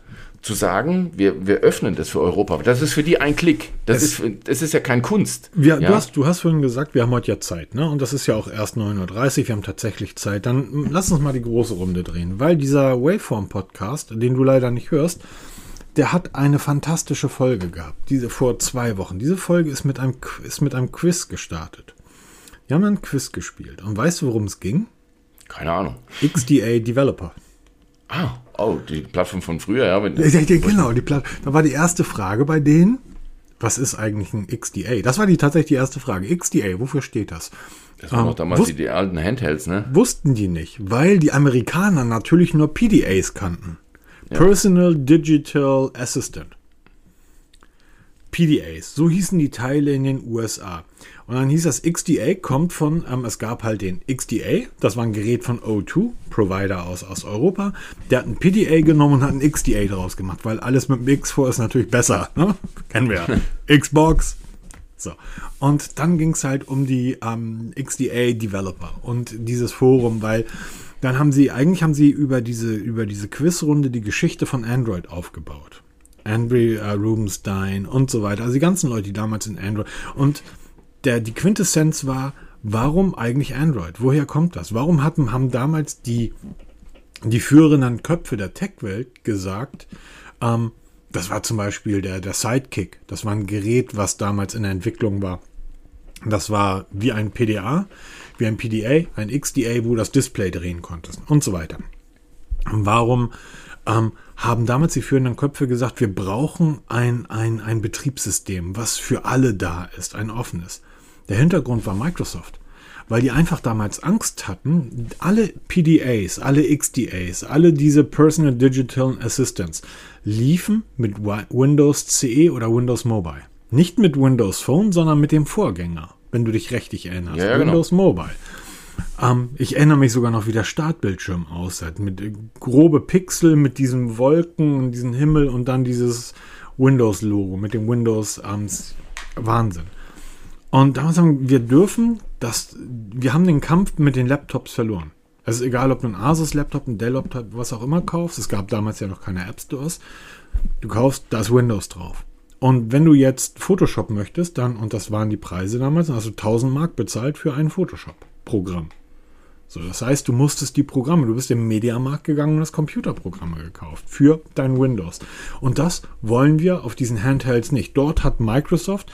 zu sagen, wir, wir öffnen das für Europa. Das ist für die ein Klick. Das, ist, das ist ja kein Kunst. Wir, ja? du, hast, du hast vorhin gesagt, wir haben heute ja Zeit, ne? Und das ist ja auch erst 9.30 Uhr, wir haben tatsächlich Zeit. Dann lass uns mal die große Runde drehen, weil dieser Waveform-Podcast, den du leider nicht hörst, der hat eine fantastische Folge gehabt, diese vor zwei Wochen. Diese Folge ist mit einem, ist mit einem Quiz gestartet. Wir haben einen Quiz gespielt. Und weißt du, worum es ging? Keine Ahnung. XDA Developer. Ah, oh, die Plattform von früher, ja. Wenn, Ja, ja, genau, die Platt da war die erste Frage bei denen, was ist eigentlich ein XDA? Das war die tatsächlich die erste Frage. XDA, wofür steht das? das waren ähm, noch damals die, die alten Handhelds, ne? Wussten die nicht, weil die Amerikaner natürlich nur PDAs kannten. Personal Digital Assistant. PDAs, so hießen die Teile in den USA. Und dann hieß das XDA, kommt von, ähm, es gab halt den XDA, das war ein Gerät von O2, Provider aus, aus Europa. Der hat ein PDA genommen und hat ein XDA draus gemacht, weil alles mit dem X vor ist natürlich besser. Ne? Kennen wir ja. Xbox. So. Und dann ging es halt um die ähm, XDA Developer und dieses Forum, weil dann haben sie, eigentlich haben sie über diese, über diese Quizrunde die Geschichte von Android aufgebaut. Andrew äh, Rubenstein und so weiter. Also die ganzen Leute, die damals in Android. Und der, die Quintessenz war, warum eigentlich Android? Woher kommt das? Warum hatten, haben damals die, die führenden Köpfe der Tech-Welt gesagt, ähm, das war zum Beispiel der, der Sidekick. Das war ein Gerät, was damals in der Entwicklung war. Das war wie ein PDA, wie ein PDA, ein XDA, wo du das Display drehen konntest und so weiter. Warum ähm, haben damals die führenden Köpfe gesagt, wir brauchen ein, ein, ein Betriebssystem, was für alle da ist, ein offenes. Der Hintergrund war Microsoft, weil die einfach damals Angst hatten, alle PDAs, alle XDAs, alle diese Personal Digital Assistants liefen mit Wi- Windows CE oder Windows Mobile. Nicht mit Windows Phone, sondern mit dem Vorgänger, wenn du dich richtig erinnerst. Ja, ja, genau. Windows Mobile. Ähm, ich erinnere mich sogar noch, wie der Startbildschirm aussah. Mit äh, grobe Pixel, mit diesen Wolken und diesem Himmel und dann dieses Windows-Logo mit dem Windows ähm, Wahnsinn. Und damals sagen wir, dürfen das, wir haben den Kampf mit den Laptops verloren. Es ist egal, ob du einen Asus-Laptop, einen Dell-Laptop, was auch immer kaufst. Es gab damals ja noch keine App-Stores. Du kaufst, da ist Windows drauf. Und wenn du jetzt Photoshop möchtest, dann, und das waren die Preise damals, dann hast du 1000 Mark bezahlt für ein Photoshop-Programm. So, das heißt, du musstest die Programme, du bist im Mediamarkt gegangen und hast Computerprogramme gekauft für dein Windows. Und das wollen wir auf diesen Handhelds nicht. Dort hat Microsoft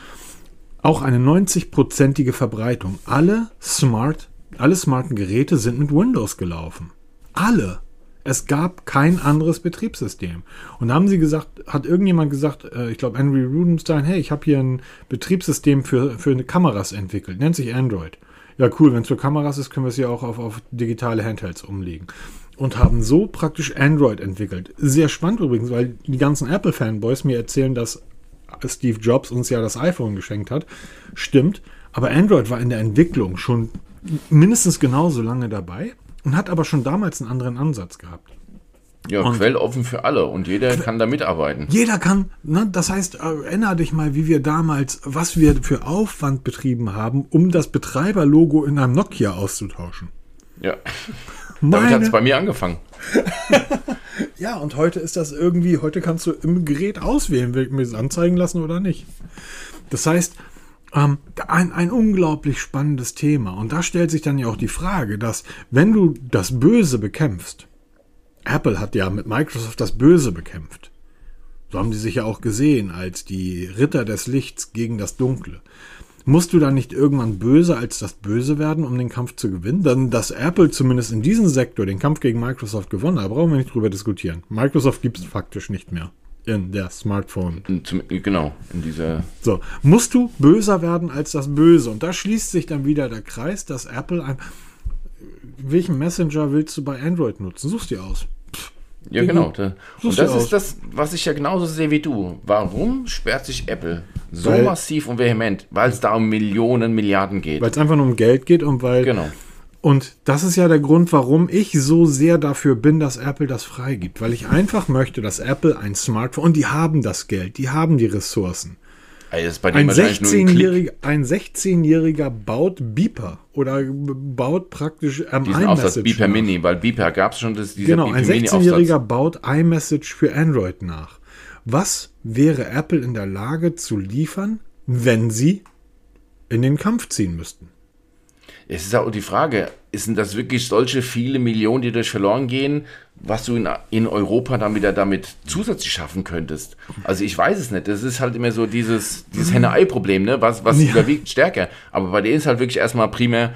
auch eine 90-prozentige Verbreitung. Alle smart, alle smarten Geräte sind mit Windows gelaufen. Alle. Es gab kein anderes Betriebssystem. Und da haben sie gesagt, hat irgendjemand gesagt, äh, ich glaube Henry Rudenstein, hey, ich habe hier ein Betriebssystem für, für Kameras entwickelt, nennt sich Android. Ja, cool, wenn es für Kameras ist, können wir es ja auch auf, auf digitale Handhelds umlegen. Und haben so praktisch Android entwickelt. Sehr spannend übrigens, weil die ganzen Apple-Fanboys mir erzählen, dass Steve Jobs uns ja das iPhone geschenkt hat. Stimmt. Aber Android war in der Entwicklung schon mindestens genauso lange dabei und hat aber schon damals einen anderen Ansatz gehabt. Ja, Und- quelloffen für alle und jeder kann da mitarbeiten. Jeder kann, ne, das heißt, erinnere dich mal, wie wir damals, was wir für Aufwand betrieben haben, um das Betreiberlogo in einem Nokia auszutauschen. Ja. Damit hat Meine, es bei mir angefangen. ja, und heute ist das irgendwie, heute kannst du im Gerät auswählen, will ich mir das anzeigen lassen oder nicht. Das heißt, ähm, ein, ein unglaublich spannendes Thema. Und da stellt sich dann ja auch die Frage, dass wenn du das Böse bekämpfst, Apple hat ja mit Microsoft das Böse bekämpft. So haben die sich ja auch gesehen als die Ritter des Lichts gegen das Dunkle. Musst du dann nicht irgendwann böse als das Böse werden, um den Kampf zu gewinnen? Dann, dass Apple zumindest in diesem Sektor den Kampf gegen Microsoft gewonnen hat, brauchen wir nicht drüber diskutieren. Microsoft gibt es faktisch nicht mehr in der Smartphone. Zum, genau, in dieser. So, musst du böser werden als das Böse. Und da schließt sich dann wieder der Kreis, dass Apple ein. Welchen Messenger willst du bei Android nutzen? Such's dir aus. Ja, Wie genau. Da, und das ist das, was ich ja genauso sehe wie du. Warum sperrt sich Apple so Weil- massiv und vehement? Weil es da um Millionen, Milliarden geht. Weil es einfach nur um Geld geht und weil. Genau. Und das ist ja der Grund, warum ich so sehr dafür bin, dass Apple das freigibt. Weil ich einfach möchte, dass Apple ein Smartphone, und die haben das Geld, die haben die Ressourcen. Also ein 16-Jähriger 16 baut Beeper oder baut praktisch ähm, Diesen iMessage Beeper nach. Mini, weil Beeper gab es schon das, dieser Genau, Beeper ein 16-Jähriger baut iMessage für Android nach. Was wäre Apple in der Lage zu liefern, wenn sie in den Kampf ziehen müssten? Es ist auch die Frage, sind das wirklich solche viele Millionen, die durch verloren gehen, was du in, in Europa dann wieder damit zusätzlich schaffen könntest? Also ich weiß es nicht. Das ist halt immer so dieses, dieses mhm. Henne-Ei-Problem, ne? Was, was ja. überwiegt stärker. Aber bei denen ist halt wirklich erstmal primär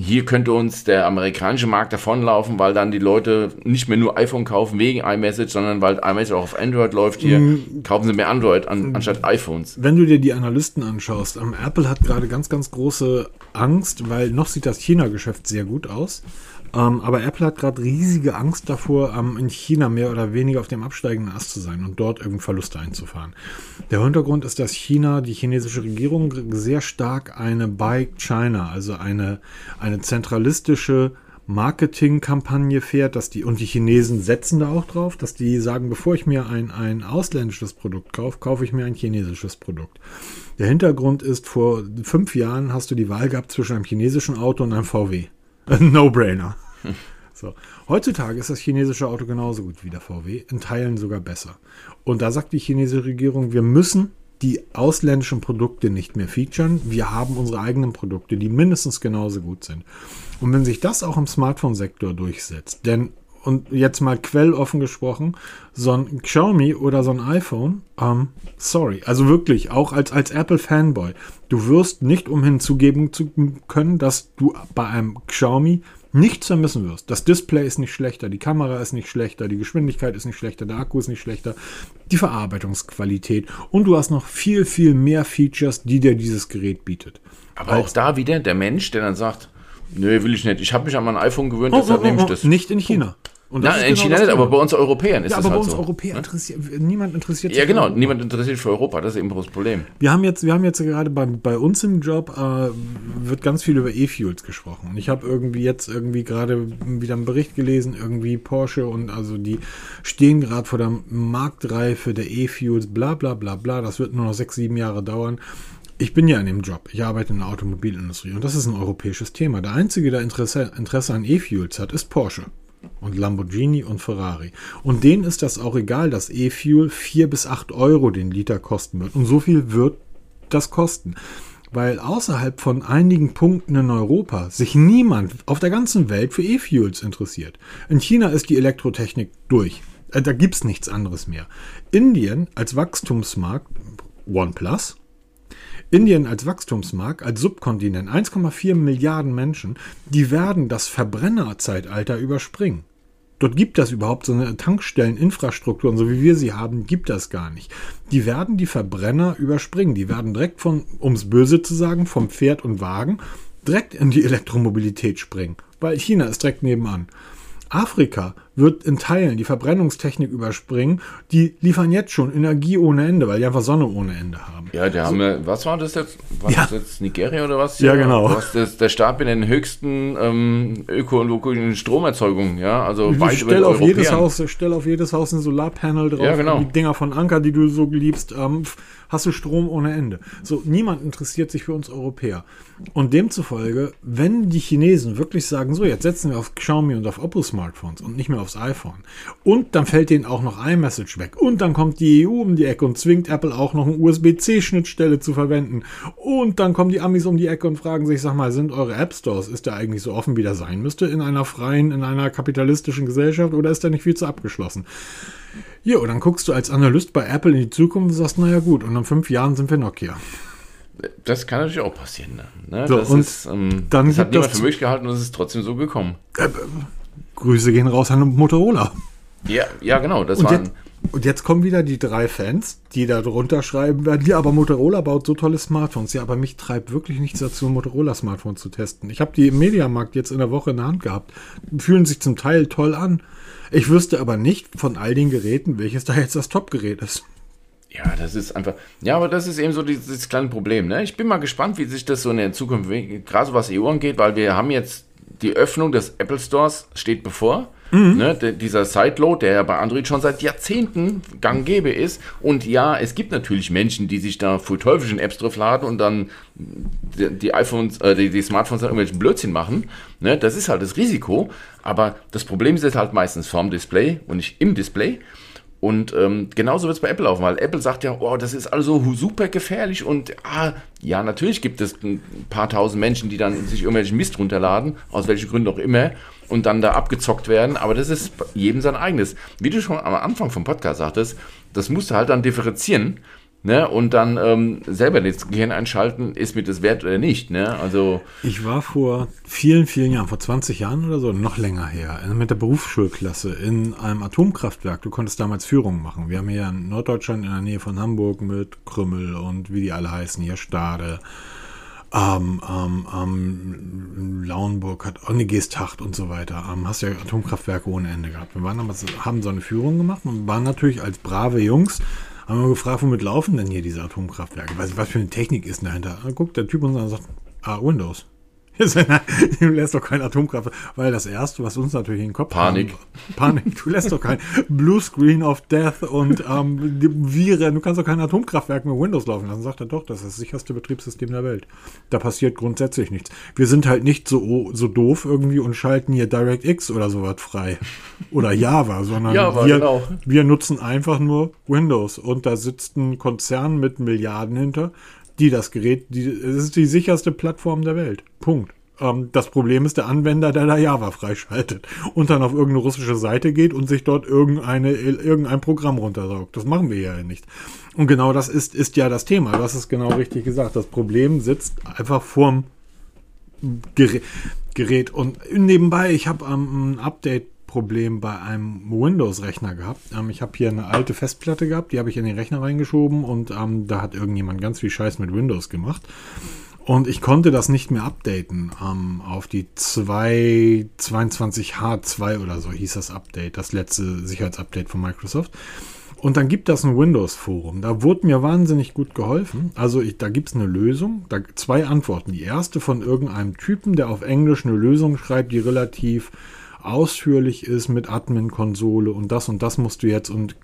hier könnte uns der amerikanische Markt davonlaufen, weil dann die Leute nicht mehr nur iPhone kaufen wegen iMessage, sondern weil iMessage auch auf Android läuft hier, mhm. kaufen sie mehr Android an, anstatt iPhones. Wenn du dir die Analysten anschaust, ähm, Apple hat gerade ganz, ganz große Angst, weil noch sieht das China-Geschäft sehr gut aus. Ähm, aber Apple hat gerade riesige Angst davor, ähm, in China mehr oder weniger auf dem absteigenden Ast zu sein und dort irgendwie Verluste einzufahren. Der Hintergrund ist, dass China, die chinesische Regierung, sehr stark eine Buy China, also eine, eine zentralistische Marketingkampagne fährt, dass die, und die Chinesen setzen da auch drauf, dass die sagen, bevor ich mir ein, ein ausländisches Produkt kaufe, kaufe ich mir ein chinesisches Produkt. Der Hintergrund ist, vor fünf Jahren hast du die Wahl gehabt zwischen einem chinesischen Auto und einem VW. No-brainer. So. Heutzutage ist das chinesische Auto genauso gut wie der VW, in Teilen sogar besser. Und da sagt die chinesische Regierung, wir müssen die ausländischen Produkte nicht mehr featuren. Wir haben unsere eigenen Produkte, die mindestens genauso gut sind. Und wenn sich das auch im Smartphone-Sektor durchsetzt, denn und jetzt mal quelloffen gesprochen, so ein Xiaomi oder so ein iPhone, ähm, sorry, also wirklich, auch als, als Apple-Fanboy, du wirst nicht umhin zugeben zu können, dass du bei einem Xiaomi nichts vermissen wirst. Das Display ist nicht schlechter, die Kamera ist nicht schlechter, die Geschwindigkeit ist nicht schlechter, der Akku ist nicht schlechter, die Verarbeitungsqualität und du hast noch viel, viel mehr Features, die dir dieses Gerät bietet. Aber auch da wieder der Mensch, der dann sagt, Nö, will ich nicht. Ich habe mich an mein iPhone gewöhnt, oh, deshalb oh, oh, nehme ich das. Nicht in China. Und Na, in genau China nicht, aber bei uns Europäern ist ja, das aber bei halt uns so. Europäern ne? interessiert, niemand interessiert sich Ja, genau, niemand interessiert sich für Europa, das ist eben das Problem. Wir haben jetzt, wir haben jetzt gerade bei, bei uns im Job, äh, wird ganz viel über E-Fuels gesprochen. Und ich habe irgendwie jetzt irgendwie gerade wieder einen Bericht gelesen, irgendwie Porsche und also die stehen gerade vor der Marktreife der E-Fuels, bla bla bla bla, das wird nur noch sechs, sieben Jahre dauern ich bin ja in dem Job. Ich arbeite in der Automobilindustrie und das ist ein europäisches Thema. Der einzige, der Interesse, Interesse an E-Fuels hat, ist Porsche und Lamborghini und Ferrari. Und denen ist das auch egal, dass E-Fuel 4 bis 8 Euro den Liter kosten wird. Und so viel wird das kosten. Weil außerhalb von einigen Punkten in Europa sich niemand auf der ganzen Welt für E-Fuels interessiert. In China ist die Elektrotechnik durch. Äh, da gibt es nichts anderes mehr. Indien als Wachstumsmarkt, OnePlus, Indien als Wachstumsmarkt, als Subkontinent, 1,4 Milliarden Menschen, die werden das Verbrennerzeitalter überspringen. Dort gibt das überhaupt so eine Tankstelleninfrastruktur, und so wie wir sie haben, gibt das gar nicht. Die werden die Verbrenner überspringen. Die werden direkt von, um es böse zu sagen, vom Pferd und Wagen direkt in die Elektromobilität springen. Weil China ist direkt nebenan. Afrika wird in Teilen die Verbrennungstechnik überspringen. Die liefern jetzt schon Energie ohne Ende, weil die einfach Sonne ohne Ende haben. Ja, die haben ja, was war das jetzt? War ja. das jetzt Nigeria oder was? Ja, genau. Was das, der Staat mit den höchsten ähm, ökologischen Stromerzeugungen, ja, also weit stell über auf jedes Haus, Stell auf jedes Haus ein Solarpanel drauf. Ja, genau. Die Dinger von Anker, die du so liebst. Ähm, hast du Strom ohne Ende. So, niemand interessiert sich für uns Europäer. Und demzufolge, wenn die Chinesen wirklich sagen, so, jetzt setzen wir auf Xiaomi und auf Oppo-Smartphones und nicht mehr aufs iPhone, und dann fällt denen auch noch iMessage weg, und dann kommt die EU um die Ecke und zwingt Apple auch noch eine USB-C-Schnittstelle zu verwenden, und dann kommen die Amis um die Ecke und fragen sich, sag mal, sind eure App Stores, ist der eigentlich so offen, wie der sein müsste in einer freien, in einer kapitalistischen Gesellschaft, oder ist der nicht viel zu abgeschlossen? Ja, und dann guckst du als Analyst bei Apple in die Zukunft und sagst, naja gut, und in fünf Jahren sind wir Nokia. Das kann natürlich auch passieren. Ne? So, das und ist, ähm, dann das hat niemand für möglich gehalten und es ist trotzdem so gekommen. Äh, äh, Grüße gehen raus an Motorola. Ja, ja genau. Das und, waren, jetzt, und jetzt kommen wieder die drei Fans, die da drunter schreiben werden, ja, aber Motorola baut so tolle Smartphones. Ja, aber mich treibt wirklich nichts dazu, Motorola-Smartphone zu testen. Ich habe die im Mediamarkt jetzt in der Woche in der Hand gehabt. Fühlen sich zum Teil toll an. Ich wüsste aber nicht von all den Geräten, welches da jetzt das Top-Gerät ist. Ja, das ist einfach. Ja, aber das ist eben so dieses, dieses kleine Problem. Ne? Ich bin mal gespannt, wie sich das so in der Zukunft, gerade was EU angeht, weil wir haben jetzt die Öffnung des Apple Stores steht bevor. Mhm. Ne, dieser Sideload, der ja bei Android schon seit Jahrzehnten gang gäbe ist. Und ja, es gibt natürlich Menschen, die sich da für teuflischen Apps drauf laden und dann die, die iPhones, äh, die, die, Smartphones dann irgendwelchen Blödsinn machen. Ne, das ist halt das Risiko. Aber das Problem ist halt meistens vorm Display und nicht im Display. Und ähm, genauso wird es bei Apple laufen, weil Apple sagt ja, oh, das ist also super gefährlich und ah, ja, natürlich gibt es ein paar tausend Menschen, die dann sich irgendwelchen Mist runterladen, aus welchen Gründen auch immer, und dann da abgezockt werden, aber das ist jedem sein eigenes. Wie du schon am Anfang vom Podcast sagtest, das musst du halt dann differenzieren Ne? Und dann ähm, selber das Gehirn einschalten, ist mir das wert oder nicht. Ne? Also ich war vor vielen, vielen Jahren, vor 20 Jahren oder so, noch länger her, mit der Berufsschulklasse in einem Atomkraftwerk. Du konntest damals Führungen machen. Wir haben hier in Norddeutschland in der Nähe von Hamburg mit Krümmel und wie die alle heißen, hier Stade. Ähm, ähm, ähm, Lauenburg hat Onnegeestacht und so weiter. Ähm, hast ja Atomkraftwerke ohne Ende gehabt. Wir waren damals, haben so eine Führung gemacht und waren natürlich als brave Jungs haben wir gefragt, womit laufen denn hier diese Atomkraftwerke? Nicht, was für eine Technik ist dahinter. Dann guckt der Typ uns an und sagt, ah, Windows. du lässt doch kein Atomkraftwerk, weil das erste, was uns natürlich in den Kopf Panik. Haben, Panik. Du lässt doch kein Blue Screen of Death und ähm, Viren. Du kannst doch kein Atomkraftwerk mit Windows laufen lassen. Sagt er doch, das ist das sicherste Betriebssystem der Welt. Da passiert grundsätzlich nichts. Wir sind halt nicht so, so doof irgendwie und schalten hier DirectX oder sowas frei. Oder Java, sondern Java, wir, genau. wir nutzen einfach nur Windows. Und da sitzt ein Konzern mit Milliarden hinter die das Gerät, die, es ist die sicherste Plattform der Welt. Punkt. Ähm, das Problem ist der Anwender, der da Java freischaltet und dann auf irgendeine russische Seite geht und sich dort irgendeine, irgendein Programm runtersaugt. Das machen wir ja nicht. Und genau das ist, ist ja das Thema. Das ist genau richtig gesagt. Das Problem sitzt einfach vorm Gerät. Gerät. Und nebenbei, ich habe ähm, ein Update Problem bei einem Windows-Rechner gehabt. Ähm, ich habe hier eine alte Festplatte gehabt, die habe ich in den Rechner reingeschoben und ähm, da hat irgendjemand ganz viel Scheiß mit Windows gemacht. Und ich konnte das nicht mehr updaten ähm, auf die 222H2 oder so hieß das Update, das letzte Sicherheitsupdate von Microsoft. Und dann gibt das ein Windows-Forum. Da wurde mir wahnsinnig gut geholfen. Also ich, da gibt es eine Lösung. Da, zwei Antworten. Die erste von irgendeinem Typen, der auf Englisch eine Lösung schreibt, die relativ ausführlich ist mit Admin-Konsole und das und das musst du jetzt und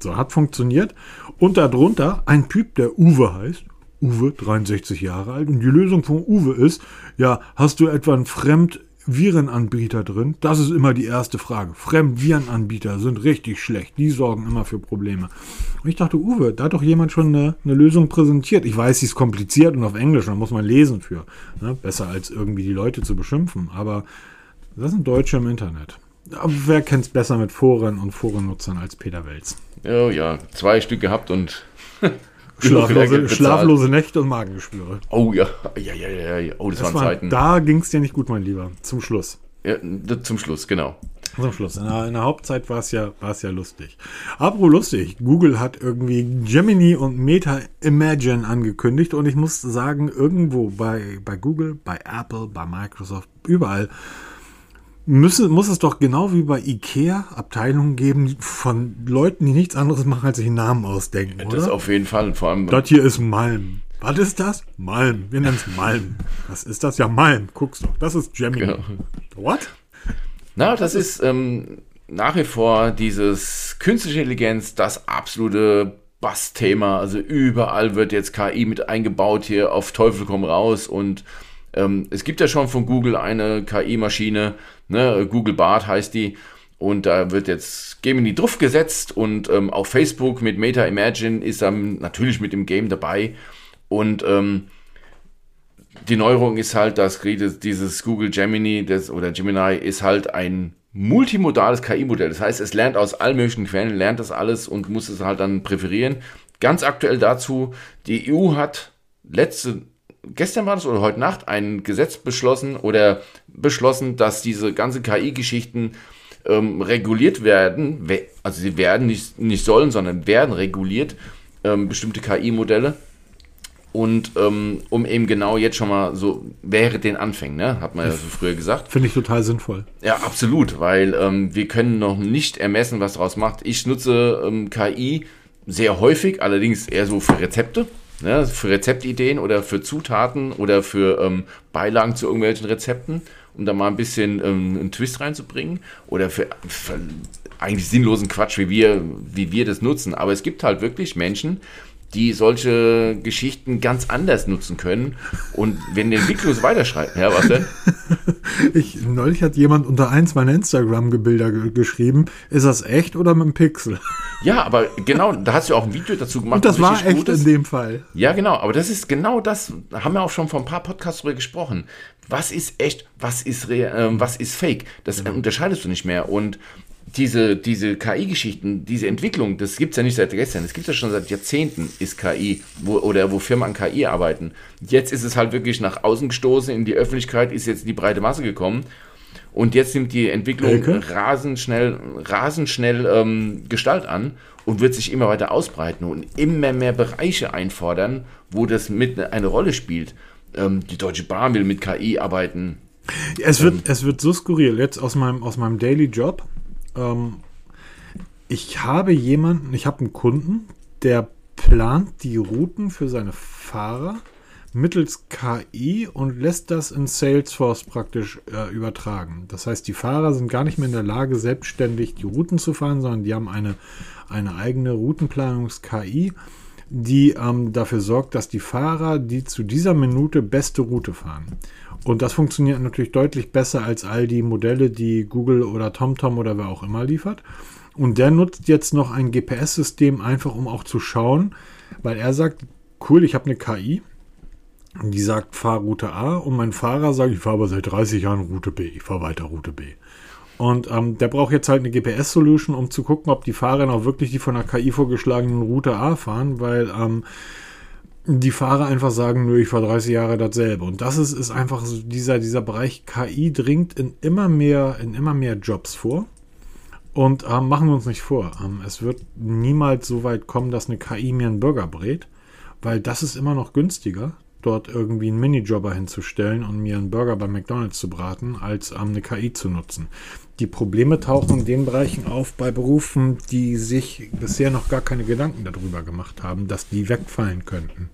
so hat funktioniert. Und darunter ein Typ, der Uwe heißt. Uwe, 63 Jahre alt. Und die Lösung von Uwe ist, ja, hast du etwa einen Fremdvirenanbieter drin? Das ist immer die erste Frage. Fremdvirenanbieter sind richtig schlecht. Die sorgen immer für Probleme. Und ich dachte, Uwe, da hat doch jemand schon eine, eine Lösung präsentiert. Ich weiß, sie ist kompliziert und auf Englisch, da muss man lesen für. Ne? Besser als irgendwie die Leute zu beschimpfen. Aber das sind Deutsche im Internet. Aber wer kennt es besser mit Foren und Forennutzern als Peter Welz? Oh ja, zwei Stück gehabt und schlaflose, schlaflose, Nächte und Magengeschwüre. Oh ja, ja, ja, ja, ja. Oh, das, das waren war, Zeiten. Da ging es dir nicht gut, mein Lieber. Zum Schluss. Ja, zum Schluss, genau. Zum Schluss. In der, in der Hauptzeit war es ja, ja lustig. Apropos lustig, Google hat irgendwie Gemini und Meta Imagine angekündigt und ich muss sagen, irgendwo bei, bei Google, bei Apple, bei Microsoft, überall müsse, muss es doch genau wie bei Ikea Abteilungen geben von Leuten, die nichts anderes machen, als sich einen Namen ausdenken, das oder? Das auf jeden Fall. Vor allem. Das hier ist Malm. Was ist das? Malm. Wir nennen es Malm. Was ist das? Ja, Malm. Guckst du. Das ist Gemini. Genau. What? Na, das ist ähm, nach wie vor dieses künstliche Intelligenz, das absolute Bass-Thema. Also überall wird jetzt KI mit eingebaut hier auf Teufel komm raus und ähm, es gibt ja schon von Google eine KI-Maschine, ne, Google Bart heißt die. Und da wird jetzt Gemini drauf gesetzt und ähm, auch Facebook mit Meta Imagine ist ähm, natürlich mit im Game dabei. Und ähm, die Neuerung ist halt, dass dieses Google Gemini das, oder Gemini ist halt ein multimodales KI-Modell. Das heißt, es lernt aus allen möglichen Quellen, lernt das alles und muss es halt dann präferieren. Ganz aktuell dazu, die EU hat letzte gestern war das oder heute Nacht ein Gesetz beschlossen oder beschlossen, dass diese ganzen KI-Geschichten ähm, reguliert werden. Also sie werden nicht, nicht sollen, sondern werden reguliert, ähm, bestimmte KI-Modelle. Und ähm, um eben genau jetzt schon mal so wäre den Anfängen, ne? hat man ja so früher gesagt. Finde ich total sinnvoll. Ja, absolut, weil ähm, wir können noch nicht ermessen, was daraus macht. Ich nutze ähm, KI sehr häufig, allerdings eher so für Rezepte ne, für Rezeptideen oder für Zutaten oder für ähm, Beilagen zu irgendwelchen Rezepten. um da mal ein bisschen ähm, einen Twist reinzubringen oder für, für eigentlich sinnlosen Quatsch, wie wir, wie wir das nutzen. Aber es gibt halt wirklich Menschen, die solche Geschichten ganz anders nutzen können. Und wenn der Entwicklung weiterschreibt, ja, was denn? Ich, neulich hat jemand unter eins meiner Instagram-Gebilder geschrieben, ist das echt oder mit einem Pixel? Ja, aber genau, da hast du auch ein Video dazu gemacht. Und das war echt in dem Fall. Ja, genau, aber das ist genau das, da haben wir auch schon vor ein paar Podcasts drüber gesprochen. Was ist echt, was ist, äh, was ist fake? Das mhm. unterscheidest du nicht mehr. Und diese, diese KI-Geschichten, diese Entwicklung, das gibt es ja nicht seit gestern, das gibt es ja schon seit Jahrzehnten, ist KI, wo, oder wo Firmen an KI arbeiten. Jetzt ist es halt wirklich nach außen gestoßen, in die Öffentlichkeit ist jetzt die breite Masse gekommen. Und jetzt nimmt die Entwicklung rasend schnell, rasend schnell ähm, Gestalt an und wird sich immer weiter ausbreiten und immer mehr Bereiche einfordern, wo das mit eine Rolle spielt. Ähm, die Deutsche Bahn will mit KI arbeiten. Es wird, ähm, es wird so skurril. Jetzt aus meinem, aus meinem Daily Job ähm, ich habe jemanden, ich habe einen Kunden, der plant die Routen für seine Fahrer mittels KI und lässt das in Salesforce praktisch äh, übertragen. Das heißt, die Fahrer sind gar nicht mehr in der Lage, selbstständig die Routen zu fahren, sondern die haben eine, eine eigene Routenplanungs-KI, die ähm, dafür sorgt, dass die Fahrer die zu dieser Minute beste Route fahren. Und das funktioniert natürlich deutlich besser als all die Modelle, die Google oder TomTom oder wer auch immer liefert. Und der nutzt jetzt noch ein GPS-System einfach, um auch zu schauen, weil er sagt, cool, ich habe eine KI, die sagt, fahr Route A und mein Fahrer sagt, ich fahre aber seit 30 Jahren Route B, ich fahre weiter Route B. Und ähm, der braucht jetzt halt eine GPS-Solution, um zu gucken, ob die Fahrer auch wirklich die von der KI vorgeschlagenen Route A fahren, weil ähm, die Fahrer einfach sagen, nö, ich fahre 30 Jahre dasselbe. Und das ist, ist einfach so dieser, dieser Bereich KI dringt in immer mehr, in immer mehr Jobs vor. Und ähm, machen wir uns nicht vor, ähm, es wird niemals so weit kommen, dass eine KI mir einen Burger brät, weil das ist immer noch günstiger dort irgendwie einen Minijobber hinzustellen und mir einen Burger bei McDonald's zu braten, als ähm, eine KI zu nutzen. Die Probleme tauchen in den Bereichen auf bei Berufen, die sich bisher noch gar keine Gedanken darüber gemacht haben, dass die wegfallen könnten.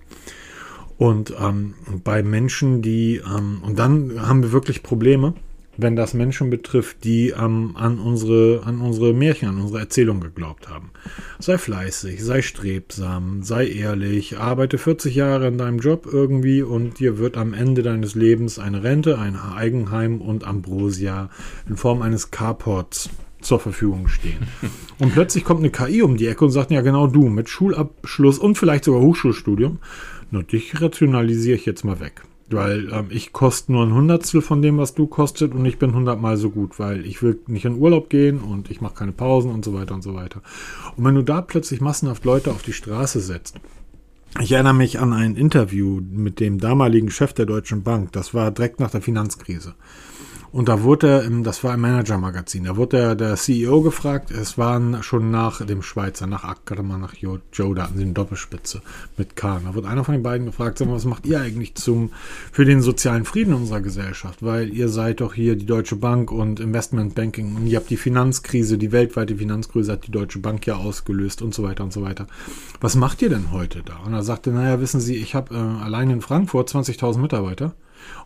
Und ähm, bei Menschen, die, ähm, und dann haben wir wirklich Probleme, wenn das Menschen betrifft, die ähm, an, unsere, an unsere Märchen, an unsere Erzählung geglaubt haben. Sei fleißig, sei strebsam, sei ehrlich, arbeite 40 Jahre in deinem Job irgendwie und dir wird am Ende deines Lebens eine Rente, ein Eigenheim und Ambrosia in Form eines Carports zur Verfügung stehen. Und plötzlich kommt eine KI um die Ecke und sagt, ja genau du, mit Schulabschluss und vielleicht sogar Hochschulstudium, nur dich rationalisiere ich jetzt mal weg. Weil ähm, ich koste nur ein Hundertstel von dem, was du kostet und ich bin hundertmal so gut, weil ich will nicht in Urlaub gehen und ich mache keine Pausen und so weiter und so weiter. Und wenn du da plötzlich massenhaft Leute auf die Straße setzt, ich erinnere mich an ein Interview mit dem damaligen Chef der Deutschen Bank, das war direkt nach der Finanzkrise. Und da wurde, das war ein Manager-Magazin, da wurde der, CEO gefragt, es waren schon nach dem Schweizer, nach Ackermann, nach Joe, da hatten sie eine Doppelspitze mit Kahn. Da wurde einer von den beiden gefragt, sag mal, was macht ihr eigentlich zum, für den sozialen Frieden unserer Gesellschaft? Weil ihr seid doch hier die Deutsche Bank und Investmentbanking und ihr habt die Finanzkrise, die weltweite Finanzkrise hat die Deutsche Bank ja ausgelöst und so weiter und so weiter. Was macht ihr denn heute da? Und er sagte, naja, wissen Sie, ich habe äh, allein in Frankfurt 20.000 Mitarbeiter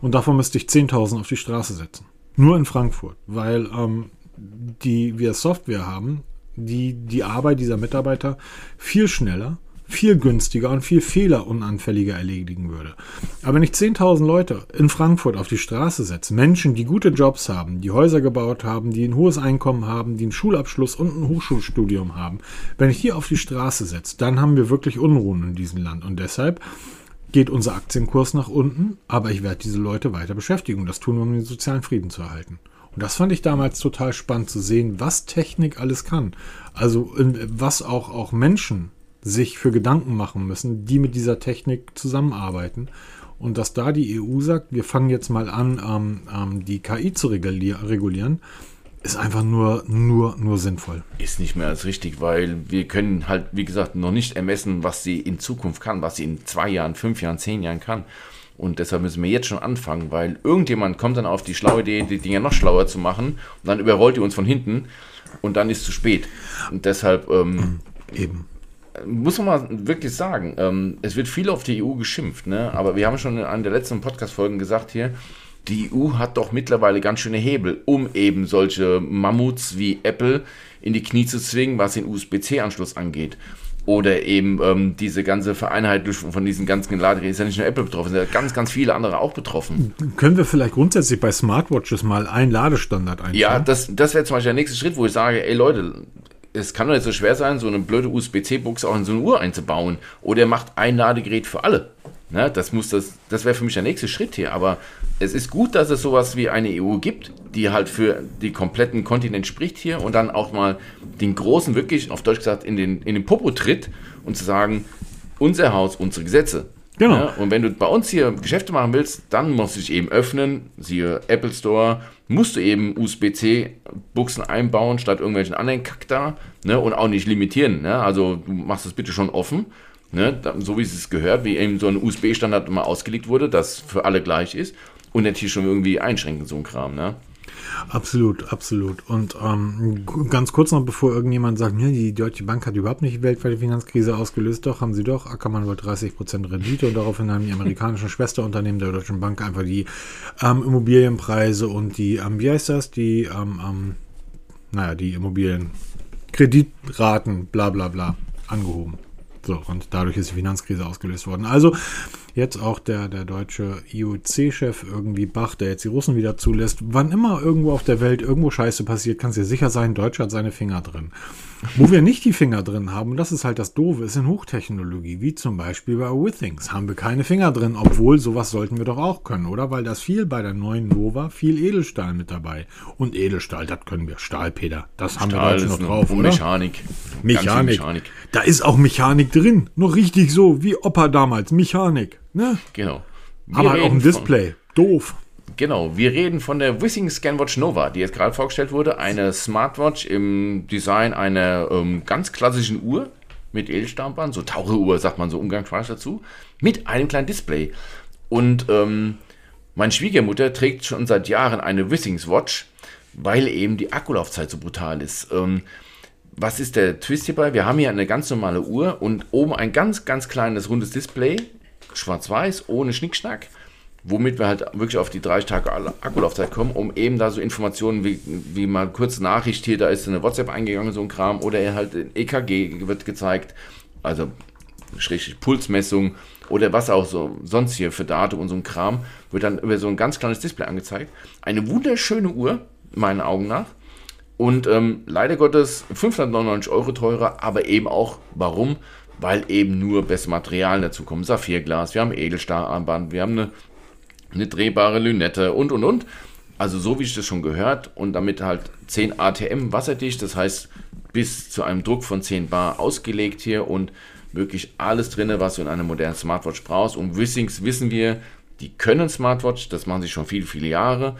und davon müsste ich 10.000 auf die Straße setzen. Nur in Frankfurt, weil ähm, die, wir Software haben, die die Arbeit dieser Mitarbeiter viel schneller, viel günstiger und viel fehlerunanfälliger erledigen würde. Aber wenn ich 10.000 Leute in Frankfurt auf die Straße setze, Menschen, die gute Jobs haben, die Häuser gebaut haben, die ein hohes Einkommen haben, die einen Schulabschluss und ein Hochschulstudium haben, wenn ich die auf die Straße setze, dann haben wir wirklich Unruhen in diesem Land. Und deshalb geht unser Aktienkurs nach unten, aber ich werde diese Leute weiter beschäftigen. Und das tun wir, um den sozialen Frieden zu erhalten. Und das fand ich damals total spannend zu sehen, was Technik alles kann. Also was auch, auch Menschen sich für Gedanken machen müssen, die mit dieser Technik zusammenarbeiten. Und dass da die EU sagt, wir fangen jetzt mal an, ähm, ähm, die KI zu regulieren, ist einfach nur, nur, nur sinnvoll. Ist nicht mehr als richtig, weil wir können halt, wie gesagt, noch nicht ermessen, was sie in Zukunft kann, was sie in zwei Jahren, fünf Jahren, zehn Jahren kann. Und deshalb müssen wir jetzt schon anfangen, weil irgendjemand kommt dann auf die schlaue Idee, die Dinge noch schlauer zu machen und dann überrollt die uns von hinten und dann ist es zu spät. Und deshalb ähm, eben muss man mal wirklich sagen, ähm, es wird viel auf die EU geschimpft, ne? aber wir haben schon in einer der letzten Podcast-Folgen gesagt hier, die EU hat doch mittlerweile ganz schöne Hebel, um eben solche Mammuts wie Apple in die Knie zu zwingen, was den USB-C-Anschluss angeht. Oder eben ähm, diese ganze Vereinheitlichung von diesen ganzen Ladegeräten ist ja nicht nur Apple betroffen, sind ja ganz, ganz viele andere auch betroffen. Können wir vielleicht grundsätzlich bei Smartwatches mal einen Ladestandard einstellen? Ja, das, das wäre zum Beispiel der nächste Schritt, wo ich sage, ey Leute, es kann doch nicht so schwer sein, so eine blöde USB-C-Buchse auch in so eine Uhr einzubauen. Oder ihr macht ein Ladegerät für alle. Ne, das muss das, das wäre für mich der nächste Schritt hier. Aber es ist gut, dass es sowas wie eine EU gibt, die halt für die kompletten Kontinent spricht hier und dann auch mal den Großen wirklich, auf Deutsch gesagt, in den, in den Popo tritt und zu sagen, unser Haus, unsere Gesetze. Genau. Ja, und wenn du bei uns hier Geschäfte machen willst, dann musst du dich eben öffnen, siehe Apple Store, musst du eben USB-C-Buchsen einbauen, statt irgendwelchen anderen Kack da, ne, und auch nicht limitieren, ne, also du machst es bitte schon offen, ne, so wie es gehört, wie eben so ein USB-Standard mal ausgelegt wurde, das für alle gleich ist, und hier schon irgendwie einschränken, so ein Kram, ne. Absolut, absolut. Und ähm, ganz kurz noch, bevor irgendjemand sagt, ja, die Deutsche Bank hat überhaupt nicht die weltweite Finanzkrise ausgelöst, doch, haben sie doch. Ackermann wollte 30% Rendite und daraufhin haben die amerikanischen Schwesterunternehmen der Deutschen Bank einfach die ähm, Immobilienpreise und die, ähm, wie heißt das, die, ähm, ähm, naja, die Immobilienkreditraten, bla bla bla, angehoben. So, und dadurch ist die Finanzkrise ausgelöst worden. Also jetzt auch der, der deutsche IOC-Chef irgendwie Bach, der jetzt die Russen wieder zulässt. Wann immer irgendwo auf der Welt irgendwo Scheiße passiert, kannst du dir sicher sein, Deutschland hat seine Finger drin. Wo wir nicht die Finger drin haben, und das ist halt das Doofe, ist in Hochtechnologie, wie zum Beispiel bei Withings, haben wir keine Finger drin, obwohl sowas sollten wir doch auch können, oder? Weil das viel bei der neuen Nova, viel Edelstahl mit dabei. Und Edelstahl, das können wir. Stahlpeter, das haben Stahl wir Deutschen noch drauf, oder? Mechanik. Mechanik. Mechanik. Da ist auch Mechanik drin. Noch richtig so, wie Opa damals. Mechanik. Ne? Genau. Wir Aber halt auch ein von- Display. Doof. Genau, wir reden von der Wissing Scanwatch Nova, die jetzt gerade vorgestellt wurde. Eine Smartwatch im Design einer ähm, ganz klassischen Uhr mit Edelstahlband, so Taucheruhr sagt man so umgangssprachlich dazu, mit einem kleinen Display. Und ähm, meine Schwiegermutter trägt schon seit Jahren eine Wissings Watch, weil eben die Akkulaufzeit so brutal ist. Ähm, was ist der Twist hierbei? Wir haben hier eine ganz normale Uhr und oben ein ganz, ganz kleines rundes Display, schwarz-weiß, ohne Schnickschnack, womit wir halt wirklich auf die 30 Tage Akkulaufzeit kommen, um eben da so Informationen wie, wie mal kurze Nachricht hier, da ist eine WhatsApp eingegangen, so ein Kram, oder er halt ein EKG wird gezeigt, also schrägstrich Pulsmessung oder was auch so sonst hier für Datum und so ein Kram, wird dann über so ein ganz kleines Display angezeigt. Eine wunderschöne Uhr, meinen Augen nach. Und ähm, leider Gottes 599 Euro teurer, aber eben auch, warum? Weil eben nur beste Materialien dazu kommen. Saphirglas, wir haben Edelstahlarmband, wir haben eine, eine drehbare Lünette und und und. Also so wie ich das schon gehört und damit halt 10 ATM wasserdicht, das heißt bis zu einem Druck von 10 Bar ausgelegt hier und wirklich alles drin, was du in einer modernen Smartwatch brauchst. Und Wissings wissen wir, die können Smartwatch, das machen sie schon viele, viele Jahre.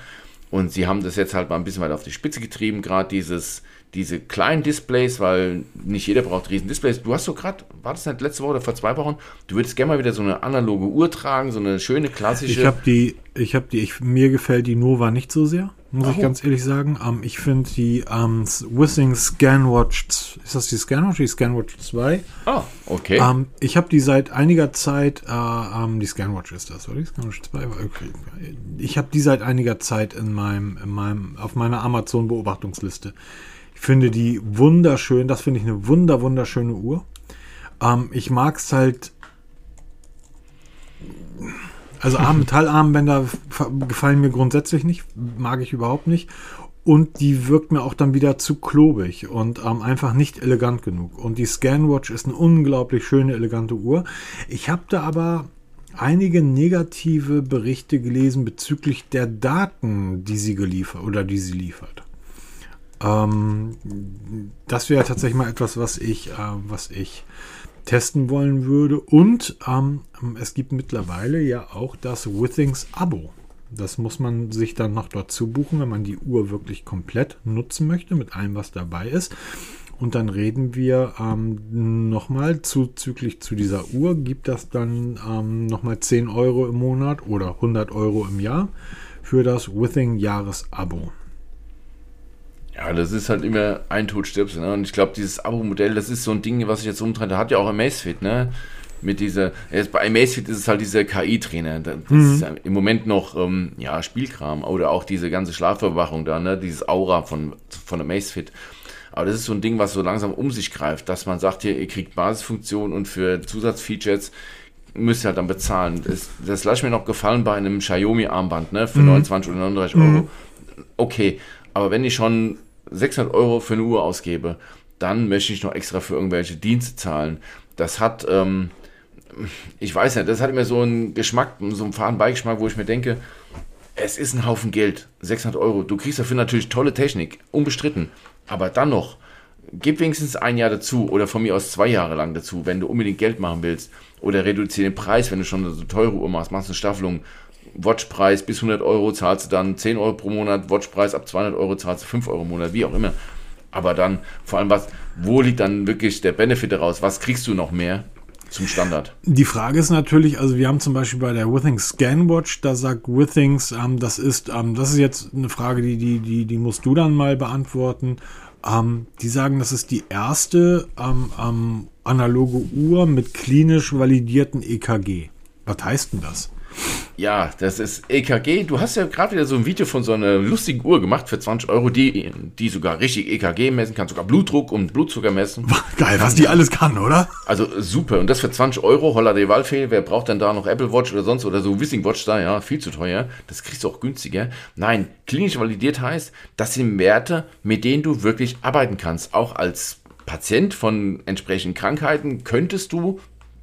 Und sie haben das jetzt halt mal ein bisschen weiter auf die Spitze getrieben, gerade dieses, diese kleinen Displays, weil nicht jeder braucht riesen Displays. Du hast so gerade, war das nicht letzte Woche oder vor zwei Wochen, du würdest gerne mal wieder so eine analoge Uhr tragen, so eine schöne klassische. Ich habe die, ich habe die, ich, mir gefällt die Nova nicht so sehr, muss ich Warum? ganz ehrlich sagen. Ähm, ich finde die ähm, Wissing Scanwatch, ist das die Scanwatch? Die Scanwatch 2. ah, okay. Ähm, ich habe die seit einiger Zeit, ähm, die Scanwatch ist das, oder? Die Scanwatch 2? Okay. Ich habe die seit einiger Zeit in meinem, in meinem, auf meiner Amazon-Beobachtungsliste. Ich finde die wunderschön, das finde ich eine wunder, wunderschöne Uhr. Ähm, ich mag es halt. Also Arm- Metallarmbänder gefallen mir grundsätzlich nicht, mag ich überhaupt nicht. Und die wirkt mir auch dann wieder zu klobig und ähm, einfach nicht elegant genug. Und die Scanwatch ist eine unglaublich schöne, elegante Uhr. Ich habe da aber einige negative Berichte gelesen bezüglich der Daten, die sie geliefert oder die sie liefert. Ähm, das wäre tatsächlich mal etwas, was ich, äh, was ich testen wollen würde. Und ähm, es gibt mittlerweile ja auch das Withings Abo. Das muss man sich dann noch dort zubuchen, wenn man die Uhr wirklich komplett nutzen möchte, mit allem, was dabei ist. Und dann reden wir ähm, nochmal zuzüglich zu dieser Uhr, gibt das dann ähm, nochmal 10 Euro im Monat oder 100 Euro im Jahr für das Withing Jahresabo. Ja, das ist halt immer ein Tod stirbst. Ne? Und ich glaube, dieses Abo-Modell, das ist so ein Ding, was sich jetzt umtreibt. Da hat ja auch Amazfit, ne? mit dieser, jetzt bei Amazfit ist es halt dieser KI-Trainer. Das mhm. ist im Moment noch ähm, ja, Spielkram oder auch diese ganze Schlafüberwachung da, ne? dieses Aura von, von Amazfit. Aber das ist so ein Ding, was so langsam um sich greift, dass man sagt, hier, ihr kriegt Basisfunktionen und für Zusatzfeatures müsst ihr halt dann bezahlen. Das, das lasse ich mir noch gefallen bei einem Xiaomi-Armband, ne, für mhm. 29 oder 39 Euro. Mhm. Okay, aber wenn ich schon 600 Euro für eine Uhr ausgebe, dann möchte ich noch extra für irgendwelche Dienste zahlen. Das hat, ähm, ich weiß nicht, das hat immer so einen Geschmack, so einen faden Beigeschmack, wo ich mir denke, es ist ein Haufen Geld, 600 Euro. Du kriegst dafür natürlich tolle Technik, unbestritten. Aber dann noch, gib wenigstens ein Jahr dazu oder von mir aus zwei Jahre lang dazu, wenn du unbedingt Geld machen willst. Oder reduziere den Preis, wenn du schon eine so teure Uhr machst, machst eine Staffelung. Watchpreis bis 100 Euro zahlst du dann 10 Euro pro Monat, Watchpreis ab 200 Euro zahlst du 5 Euro im Monat, wie auch immer. Aber dann, vor allem, was, wo liegt dann wirklich der Benefit daraus? Was kriegst du noch mehr zum Standard? Die Frage ist natürlich, also wir haben zum Beispiel bei der Withings Scanwatch, da sagt Withings, ähm, das ist, ähm, das ist jetzt eine Frage, die, die, die, die musst du dann mal beantworten. Ähm, die sagen, das ist die erste ähm, ähm, analoge Uhr mit klinisch validierten EKG. Was heißt denn das? Ja, das ist EKG. Du hast ja gerade wieder so ein Video von so einer lustigen Uhr gemacht für 20 Euro, die, die sogar richtig EKG messen kann, sogar Blutdruck und Blutzucker messen. Geil, was die alles kann, oder? Also super. Und das für 20 Euro, holla de Waldfee. Wer braucht denn da noch Apple Watch oder sonst oder so Wissing Watch da? Ja, viel zu teuer. Das kriegst du auch günstiger. Nein, klinisch validiert heißt, das sind Werte, mit denen du wirklich arbeiten kannst. Auch als Patient von entsprechenden Krankheiten könntest du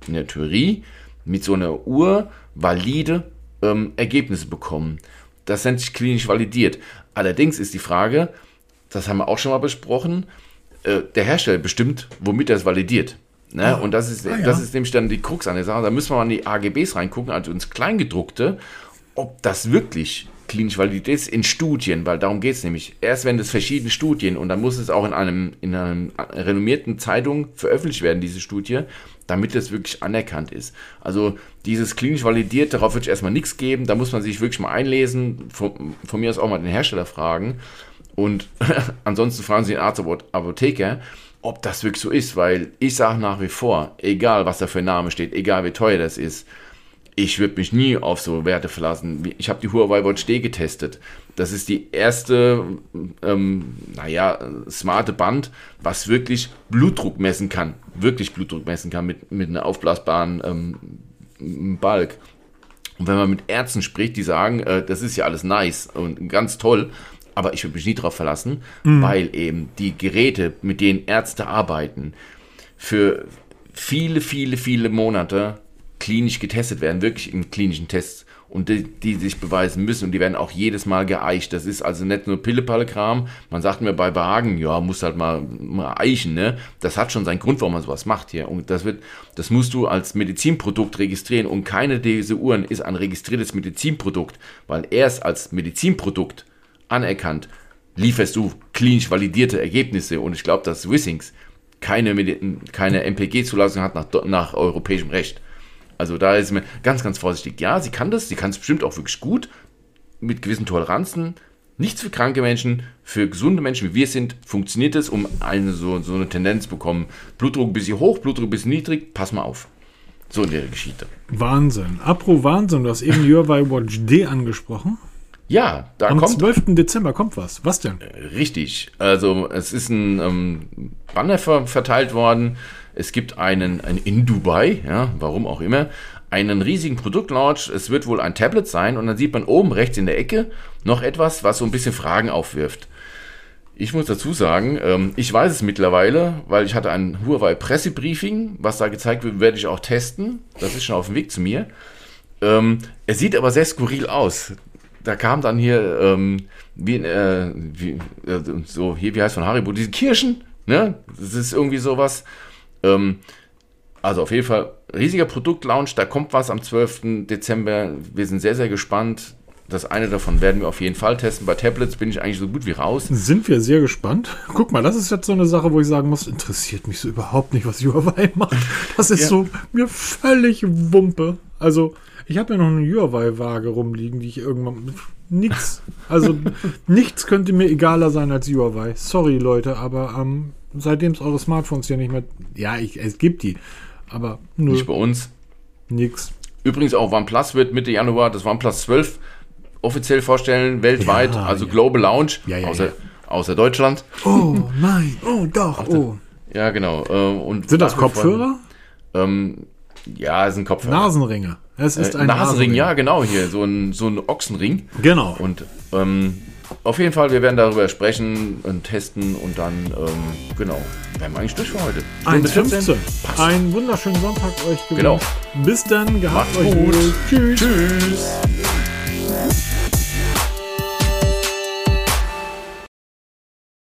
in der Theorie mit so einer Uhr valide ähm, Ergebnisse bekommen. Das nennt sich klinisch validiert. Allerdings ist die Frage, das haben wir auch schon mal besprochen, äh, der Hersteller bestimmt, womit er es validiert. Ne? Ah, und das ist, ah, ja. das ist nämlich dann die Krux an der Sache. Da müssen wir mal in die AGBs reingucken, also ins Kleingedruckte, ob das wirklich klinisch validiert ist in Studien, weil darum geht es nämlich. Erst wenn das verschiedene Studien und dann muss es auch in einem in einer renommierten Zeitung veröffentlicht werden, diese Studie, damit das wirklich anerkannt ist. Also dieses klinisch validiert, darauf würde ich erstmal nichts geben, da muss man sich wirklich mal einlesen, von, von mir aus auch mal den Hersteller fragen und ansonsten fragen Sie den Arzt oder Apotheker, ob das wirklich so ist, weil ich sage nach wie vor, egal was da für ein Name steht, egal wie teuer das ist, ich würde mich nie auf so Werte verlassen. Ich habe die Huawei Watch D getestet. Das ist die erste, ähm, naja, smarte Band, was wirklich Blutdruck messen kann. Wirklich Blutdruck messen kann mit, mit einer aufblasbaren ähm, Balk. Und wenn man mit Ärzten spricht, die sagen, äh, das ist ja alles nice und ganz toll, aber ich würde mich nie darauf verlassen, mhm. weil eben die Geräte, mit denen Ärzte arbeiten, für viele, viele, viele Monate klinisch getestet werden, wirklich in klinischen Tests und die, die, sich beweisen müssen und die werden auch jedes Mal geeicht. Das ist also nicht nur Pille-Palle-Kram. Man sagt mir bei Behagen, ja, muss halt mal, mal eichen, ne? Das hat schon seinen Grund, warum man sowas macht hier. Und das wird, das musst du als Medizinprodukt registrieren und keine dieser Uhren ist ein registriertes Medizinprodukt, weil erst als Medizinprodukt anerkannt lieferst du klinisch validierte Ergebnisse und ich glaube, dass Wissings keine, keine MPG-Zulassung hat nach, nach europäischem Recht. Also da ist mir ganz, ganz vorsichtig. Ja, sie kann das, sie kann es bestimmt auch wirklich gut, mit gewissen Toleranzen. Nichts für kranke Menschen, für gesunde Menschen wie wir sind, funktioniert es, um eine so, so eine Tendenz zu bekommen. Blutdruck ein bisschen hoch, Blutdruck ein bisschen niedrig, pass mal auf. So in der Geschichte. Wahnsinn. Apro Wahnsinn, du hast eben Huawei Watch D angesprochen. Ja, da Am kommt. Am 12. Dezember kommt was. Was denn? Richtig. Also, es ist ein ähm, Banner ver verteilt worden es gibt einen, einen in Dubai, ja, warum auch immer, einen riesigen Produktlaunch. Es wird wohl ein Tablet sein und dann sieht man oben rechts in der Ecke noch etwas, was so ein bisschen Fragen aufwirft. Ich muss dazu sagen, ähm, ich weiß es mittlerweile, weil ich hatte ein Huawei Pressebriefing, was da gezeigt wird, werde ich auch testen. Das ist schon auf dem Weg zu mir. Ähm, es sieht aber sehr skurril aus. Da kam dann hier, ähm, wie, äh, wie äh, so hier, wie heißt von Haribo, diese Kirschen, ne? Das ist irgendwie sowas. Ähm, also auf jeden Fall riesiger Produktlaunch, da kommt was am 12. Dezember. Wir sind sehr, sehr gespannt. Das eine davon werden wir auf jeden Fall testen. Bei Tablets bin ich eigentlich so gut wie raus. Sind wir sehr gespannt. Guck mal, das ist jetzt so eine Sache, wo ich sagen muss, interessiert mich so überhaupt nicht, was Huawei macht. Das ist ja. so mir völlig Wumpe. Also, ich habe ja noch eine Huawei-Waage rumliegen, die ich irgendwann. Nichts. Also, nichts könnte mir egaler sein als Huawei. Sorry, Leute, aber ähm, seitdem es eure Smartphones ja nicht mehr. Ja, ich, es gibt die. Aber nö, Nicht bei uns. nix. Übrigens auch OnePlus wird Mitte Januar das OnePlus 12 offiziell vorstellen, weltweit, Ja, also ja. Global Launch, Ja, ja, außer, ja. außer Deutschland. Oh nein, oh doch, oh. Ja, genau. Äh, und Sind das Kopfhörer? Ähm, ja, sind Kopfhörer. Nasenringe. Es ist Äh, ein Nasenring, ja, genau, hier, so ein, so ein Ochsenring. Genau. Und ähm, auf jeden Fall, wir werden darüber sprechen und testen und dann, ähm, genau, wären wir eigentlich durch für heute. Stunde 1,15. Passt. Einen wunderschönen Sonntag euch gewünscht. Genau. Bis dann, gehabt Macht's euch gut. wohl. Tschüss. Tschüss.